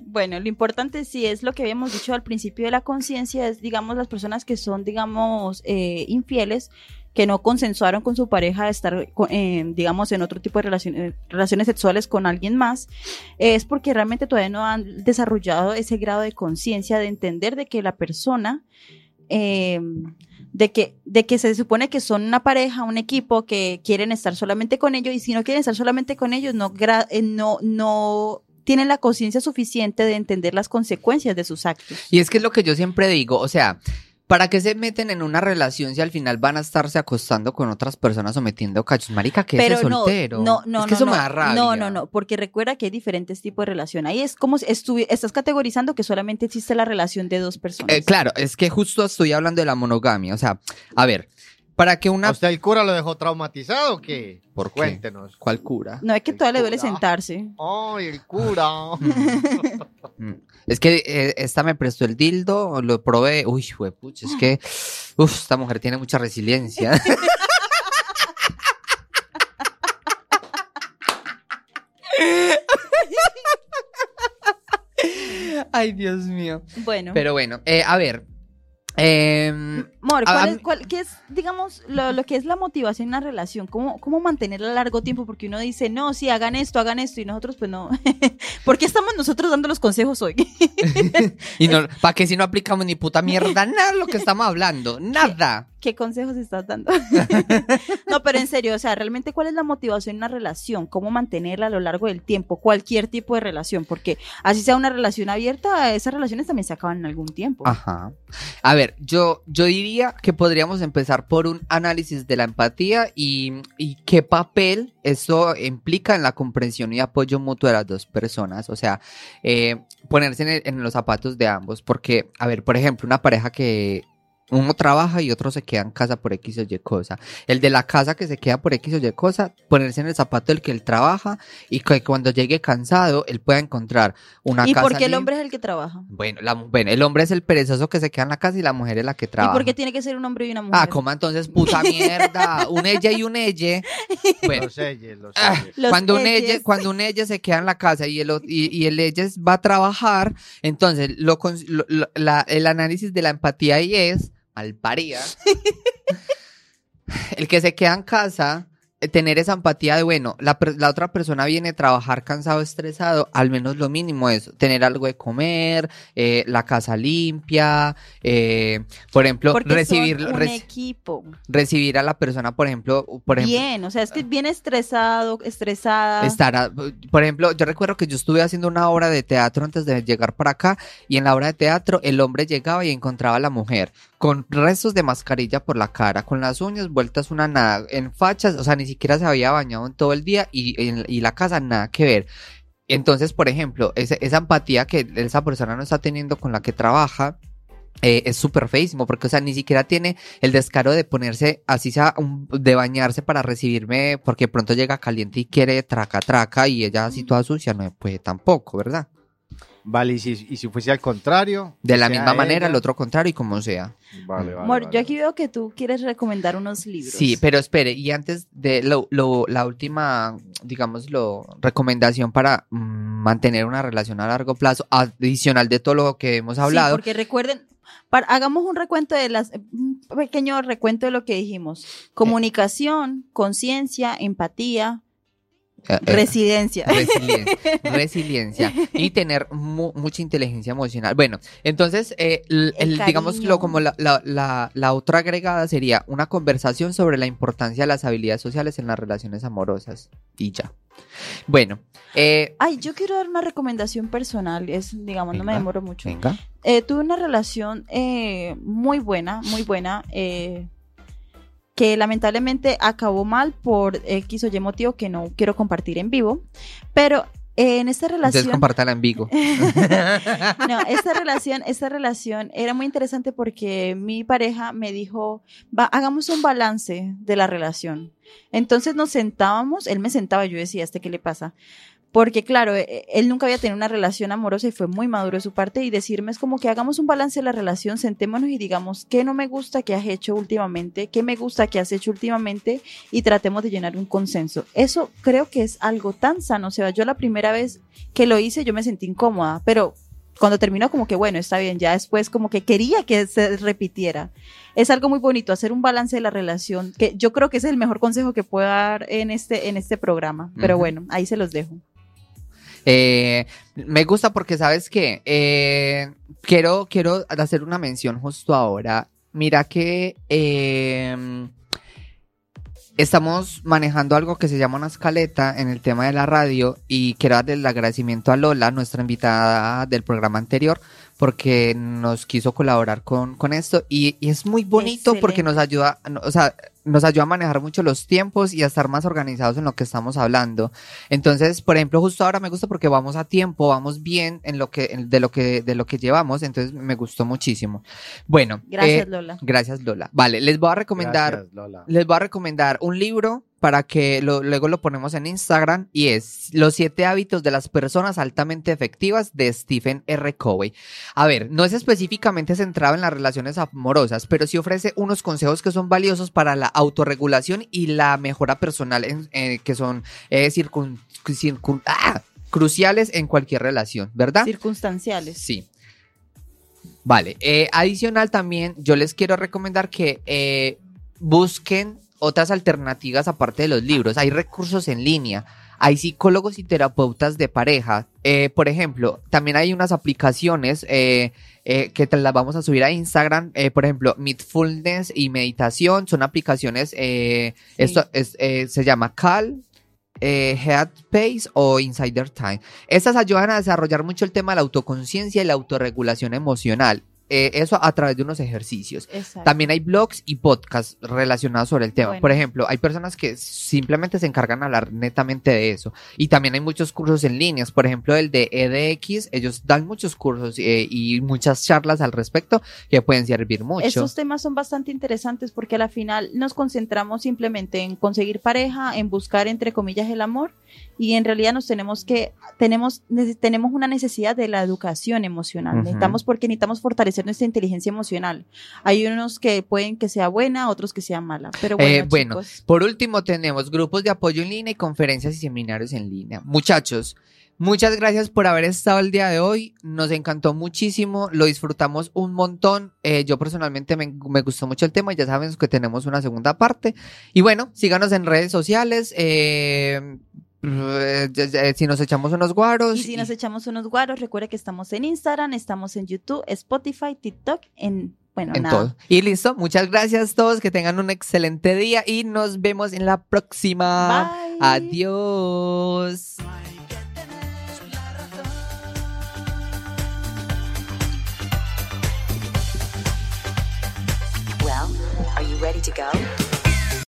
Bueno, lo importante sí es lo que habíamos dicho al principio de la conciencia, es, digamos, las personas que son, digamos, eh, infieles, que no consensuaron con su pareja de estar, eh, digamos, en otro tipo de relaciones, relaciones sexuales con alguien más, es porque realmente todavía no han desarrollado ese grado de conciencia de entender de que la persona, eh, de que, de que se supone que son una pareja, un equipo que quieren estar solamente con ellos y si no quieren estar solamente con ellos, no, eh, no, no tienen la conciencia suficiente de entender las consecuencias de sus actos.
Y es que es lo que yo siempre digo. O sea, ¿Para qué se meten en una relación si al final van a estarse acostando con otras personas o metiendo cachos? Marica, que es soltero.
no, no,
es que
no,
eso
no,
me da rabia.
No, no, no, porque recuerda que hay diferentes tipos de relación. Ahí es como si estás categorizando que solamente existe la relación de dos personas.
Eh, claro, es que justo estoy hablando de la monogamia. O sea, a ver, para que
¿A
una.
usted el cura lo dejó traumatizado o qué?
¿Por qué?
Cuéntenos.
¿Cuál cura?
No es que todavía le duele sentarse.
Ay, el cura.
Mm. Es que eh, esta me prestó el dildo, lo probé. Uy, pucha, es que. Uf, esta mujer tiene mucha resiliencia. Ay, Dios mío.
Bueno.
Pero bueno, eh, a ver. Em,
Mor, ¿cuál
a
es, cuál- qué es, digamos, lo, lo que es la motivación en una relación? ¿Cómo, ¿Cómo mantenerla a largo tiempo? Porque uno dice, no, sí, hagan esto, hagan esto, y nosotros, pues no. ¿Por qué estamos nosotros dando los consejos hoy?
y no, ¿para qué si no aplicamos ni puta mierda? Nada de lo que estamos hablando. Nada.
¿Qué consejos estás dando? no, pero en serio, o sea, realmente, ¿cuál es la motivación en una relación? ¿Cómo mantenerla a lo largo del tiempo? Cualquier tipo de relación, porque así sea una relación abierta, esas relaciones también se acaban en algún tiempo.
Ajá. A ver, yo, yo diría que podríamos empezar por un análisis de la empatía y, y qué papel eso implica en la comprensión y apoyo mutuo de las dos personas. O sea, eh, ponerse en, el- en los zapatos de ambos. Porque, a ver, por ejemplo, una pareja que uno trabaja y otro se queda en casa por X o Y cosa. El de la casa que se queda por X o Y cosa, ponerse en el zapato del que él trabaja y que cuando llegue cansado, él pueda encontrar una
¿Y
casa.
por qué el hombre es el que trabaja?
bueno, la bueno, el hombre es el perezoso que se queda en la casa y la mujer es la que
¿Y
trabaja.
por qué tiene que ser un hombre y una mujer?
Ah, ¿cómo entonces, puta mierda? Un ella y un ella. Bueno,
Los selles, los
ah,
selles.
Los
cuando un ella, cuando un ella se queda en la casa y el, o- y, y el ella va a trabajar, entonces lo- lo- la- el análisis de la empatía ahí es, malparida, el que se queda en casa, eh, tener esa empatía de, bueno, la, la otra persona viene a trabajar cansado, estresado, al menos lo mínimo es tener algo de comer, eh, la casa limpia, eh, por ejemplo,
Porque
recibir,
son un
reci-
equipo.
recibir a la persona, por ejemplo, por ejemplo,
Bien, o sea, es que bien estresado, estresada.
estar, a- por ejemplo, yo recuerdo que yo estuve haciendo una obra de teatro antes de llegar para acá y en la obra de teatro el hombre llegaba y encontraba a la mujer con restos de mascarilla por la cara, con las uñas vueltas una nada, en fachas, o sea, ni siquiera se había bañado en todo el día y, en- y la casa nada que ver. Entonces, por ejemplo, esa empatía que esa persona no está teniendo con la que trabaja, eh, es súper feísimo, porque, o sea, ni siquiera tiene el descaro de ponerse, así sea, un- de bañarse para recibirme, porque pronto llega caliente y quiere traca, traca, y ella así toda sucia, no puede tampoco, ¿verdad?
Vale, y si, y si fuese al contrario.
De la misma manera,
ella-
el otro contrario y como sea.
Vale, vale.
Amor,
vale.
yo aquí veo que tú quieres recomendar unos libros.
Sí, pero espere, y antes de lo, lo- la última, digamos, lo, recomendación para mm, mantener una relación a largo plazo, adicional de todo lo que hemos
Sí,
hablado,
porque recuerden, para- hagamos un recuento de las, un pequeño recuento de lo que dijimos. Comunicación, conciencia, empatía,
eh, eh. Resiliencia, resiliencia y tener mu- mucha inteligencia emocional. Bueno, entonces, eh, l-
El
el- digamos, lo, como la, la, la, la otra agregada sería una conversación sobre la importancia de las habilidades sociales en las relaciones amorosas. Y ya. Bueno, eh,
Ay, yo quiero dar una recomendación personal, es, digamos, no me demoro mucho.
venga.
Eh, tuve una relación eh, muy buena, muy buena, eh, que lamentablemente acabó mal por X o Y motivo que no quiero compartir en vivo, pero eh, en esta
Entonces,
relación...
compártala en Vigo.
No, esta relación, esta relación era muy interesante porque mi pareja me dijo, va, hagamos un balance de la relación. Entonces nos sentábamos, él me sentaba, yo decía, ¿este qué le pasa? Porque claro, eh, él nunca había tenido una relación amorosa y fue muy maduro de su parte y decirme es como que hagamos un balance de la relación, sentémonos y digamos qué no me gusta que has hecho últimamente, qué me gusta que has hecho últimamente y tratemos de llenar un consenso. Eso creo que es algo tan sano. O sea, yo la primera vez que lo hice yo me sentí incómoda, pero cuando terminó como que bueno, está bien, ya después como que quería que se repitiera. Es algo muy bonito hacer un balance de la relación, que yo creo que ese es el mejor consejo que puedo dar en este en este programa, pero bueno, ahí se los dejo.
Eh, me gusta porque, ¿sabes qué? Eh, quiero, quiero hacer una mención justo ahora. Mira que eh, estamos manejando algo que se llama una escaleta en el tema de la radio y quiero darle el agradecimiento a Lola, nuestra invitada del programa anterior, porque nos quiso colaborar con, con esto y, y es muy bonito porque nos ayuda, o sea, nos ayuda a manejar mucho los tiempos y a estar más organizados en lo que estamos hablando. Entonces, por ejemplo, justo ahora me gusta porque vamos a tiempo, vamos bien en lo que, en- de lo que, de lo que llevamos, entonces me gustó muchísimo. Bueno,
Gracias,
eh,
Lola.
gracias Lola. Vale, les voy a recomendar
Gracias,
les voy a recomendar un libro para que lo- luego lo ponemos en Instagram y es Los siete hábitos de las personas altamente efectivas de Stephen R. Covey. A ver, no es específicamente centrado en las relaciones amorosas, pero sí ofrece unos consejos que son valiosos para la autorregulación y la mejora personal en- eh, que son eh, circun- circun- ¡ah! cruciales en cualquier relación, ¿verdad?
Circunstanciales.
Sí. Vale. eh, adicional también, yo les quiero recomendar que eh, busquen otras alternativas aparte de los libros. Hay recursos en línea. Hay psicólogos y terapeutas de pareja. Eh, por ejemplo, también hay unas aplicaciones eh, eh, que te las vamos a subir a Instagram. Por ejemplo, Mindfulness y Meditación son aplicaciones.
Sí.
Esto es, se llama Cal, eh, Headspace o Insider Time. Estas ayudan a desarrollar mucho el tema de la autoconciencia y la autorregulación emocional. Eh, eso a través de unos ejercicios.
Exacto.
También hay blogs y podcasts relacionados sobre el tema.
Bueno.
Por ejemplo, hay personas que simplemente se encargan de hablar netamente de eso. Y también hay muchos cursos en líneas. Por ejemplo, el de EDX, ellos dan muchos cursos eh, y muchas charlas al respecto que pueden servir mucho.
Estos temas son bastante interesantes porque a la final nos concentramos simplemente en conseguir pareja, en buscar entre comillas el amor y en realidad nos tenemos que tenemos tenemos una necesidad de la educación emocional. Necesitamos porque necesitamos fortalecer nuestra inteligencia emocional. Hay unos que pueden que sea buena, otros que sea mala, pero bueno,
Eh, bueno, Por último, tenemos grupos de apoyo en línea y conferencias y seminarios en línea. Muchachos, muchas gracias por haber estado el día de hoy. Nos encantó muchísimo, lo disfrutamos un montón. Eh, yo personalmente me, me gustó mucho el tema y ya saben que tenemos una segunda parte. Y bueno, síganos en redes sociales. eh, si nos echamos unos guaros.
y si
y-
nos echamos unos guaros, recuerda que estamos en Instagram, estamos en YouTube, Spotify, TikTok, en bueno,
en
nada.
todo. Y listo, muchas gracias a todos, que tengan un excelente día y nos vemos en la próxima.
Bye.
Adiós.
Well, are you ready to go?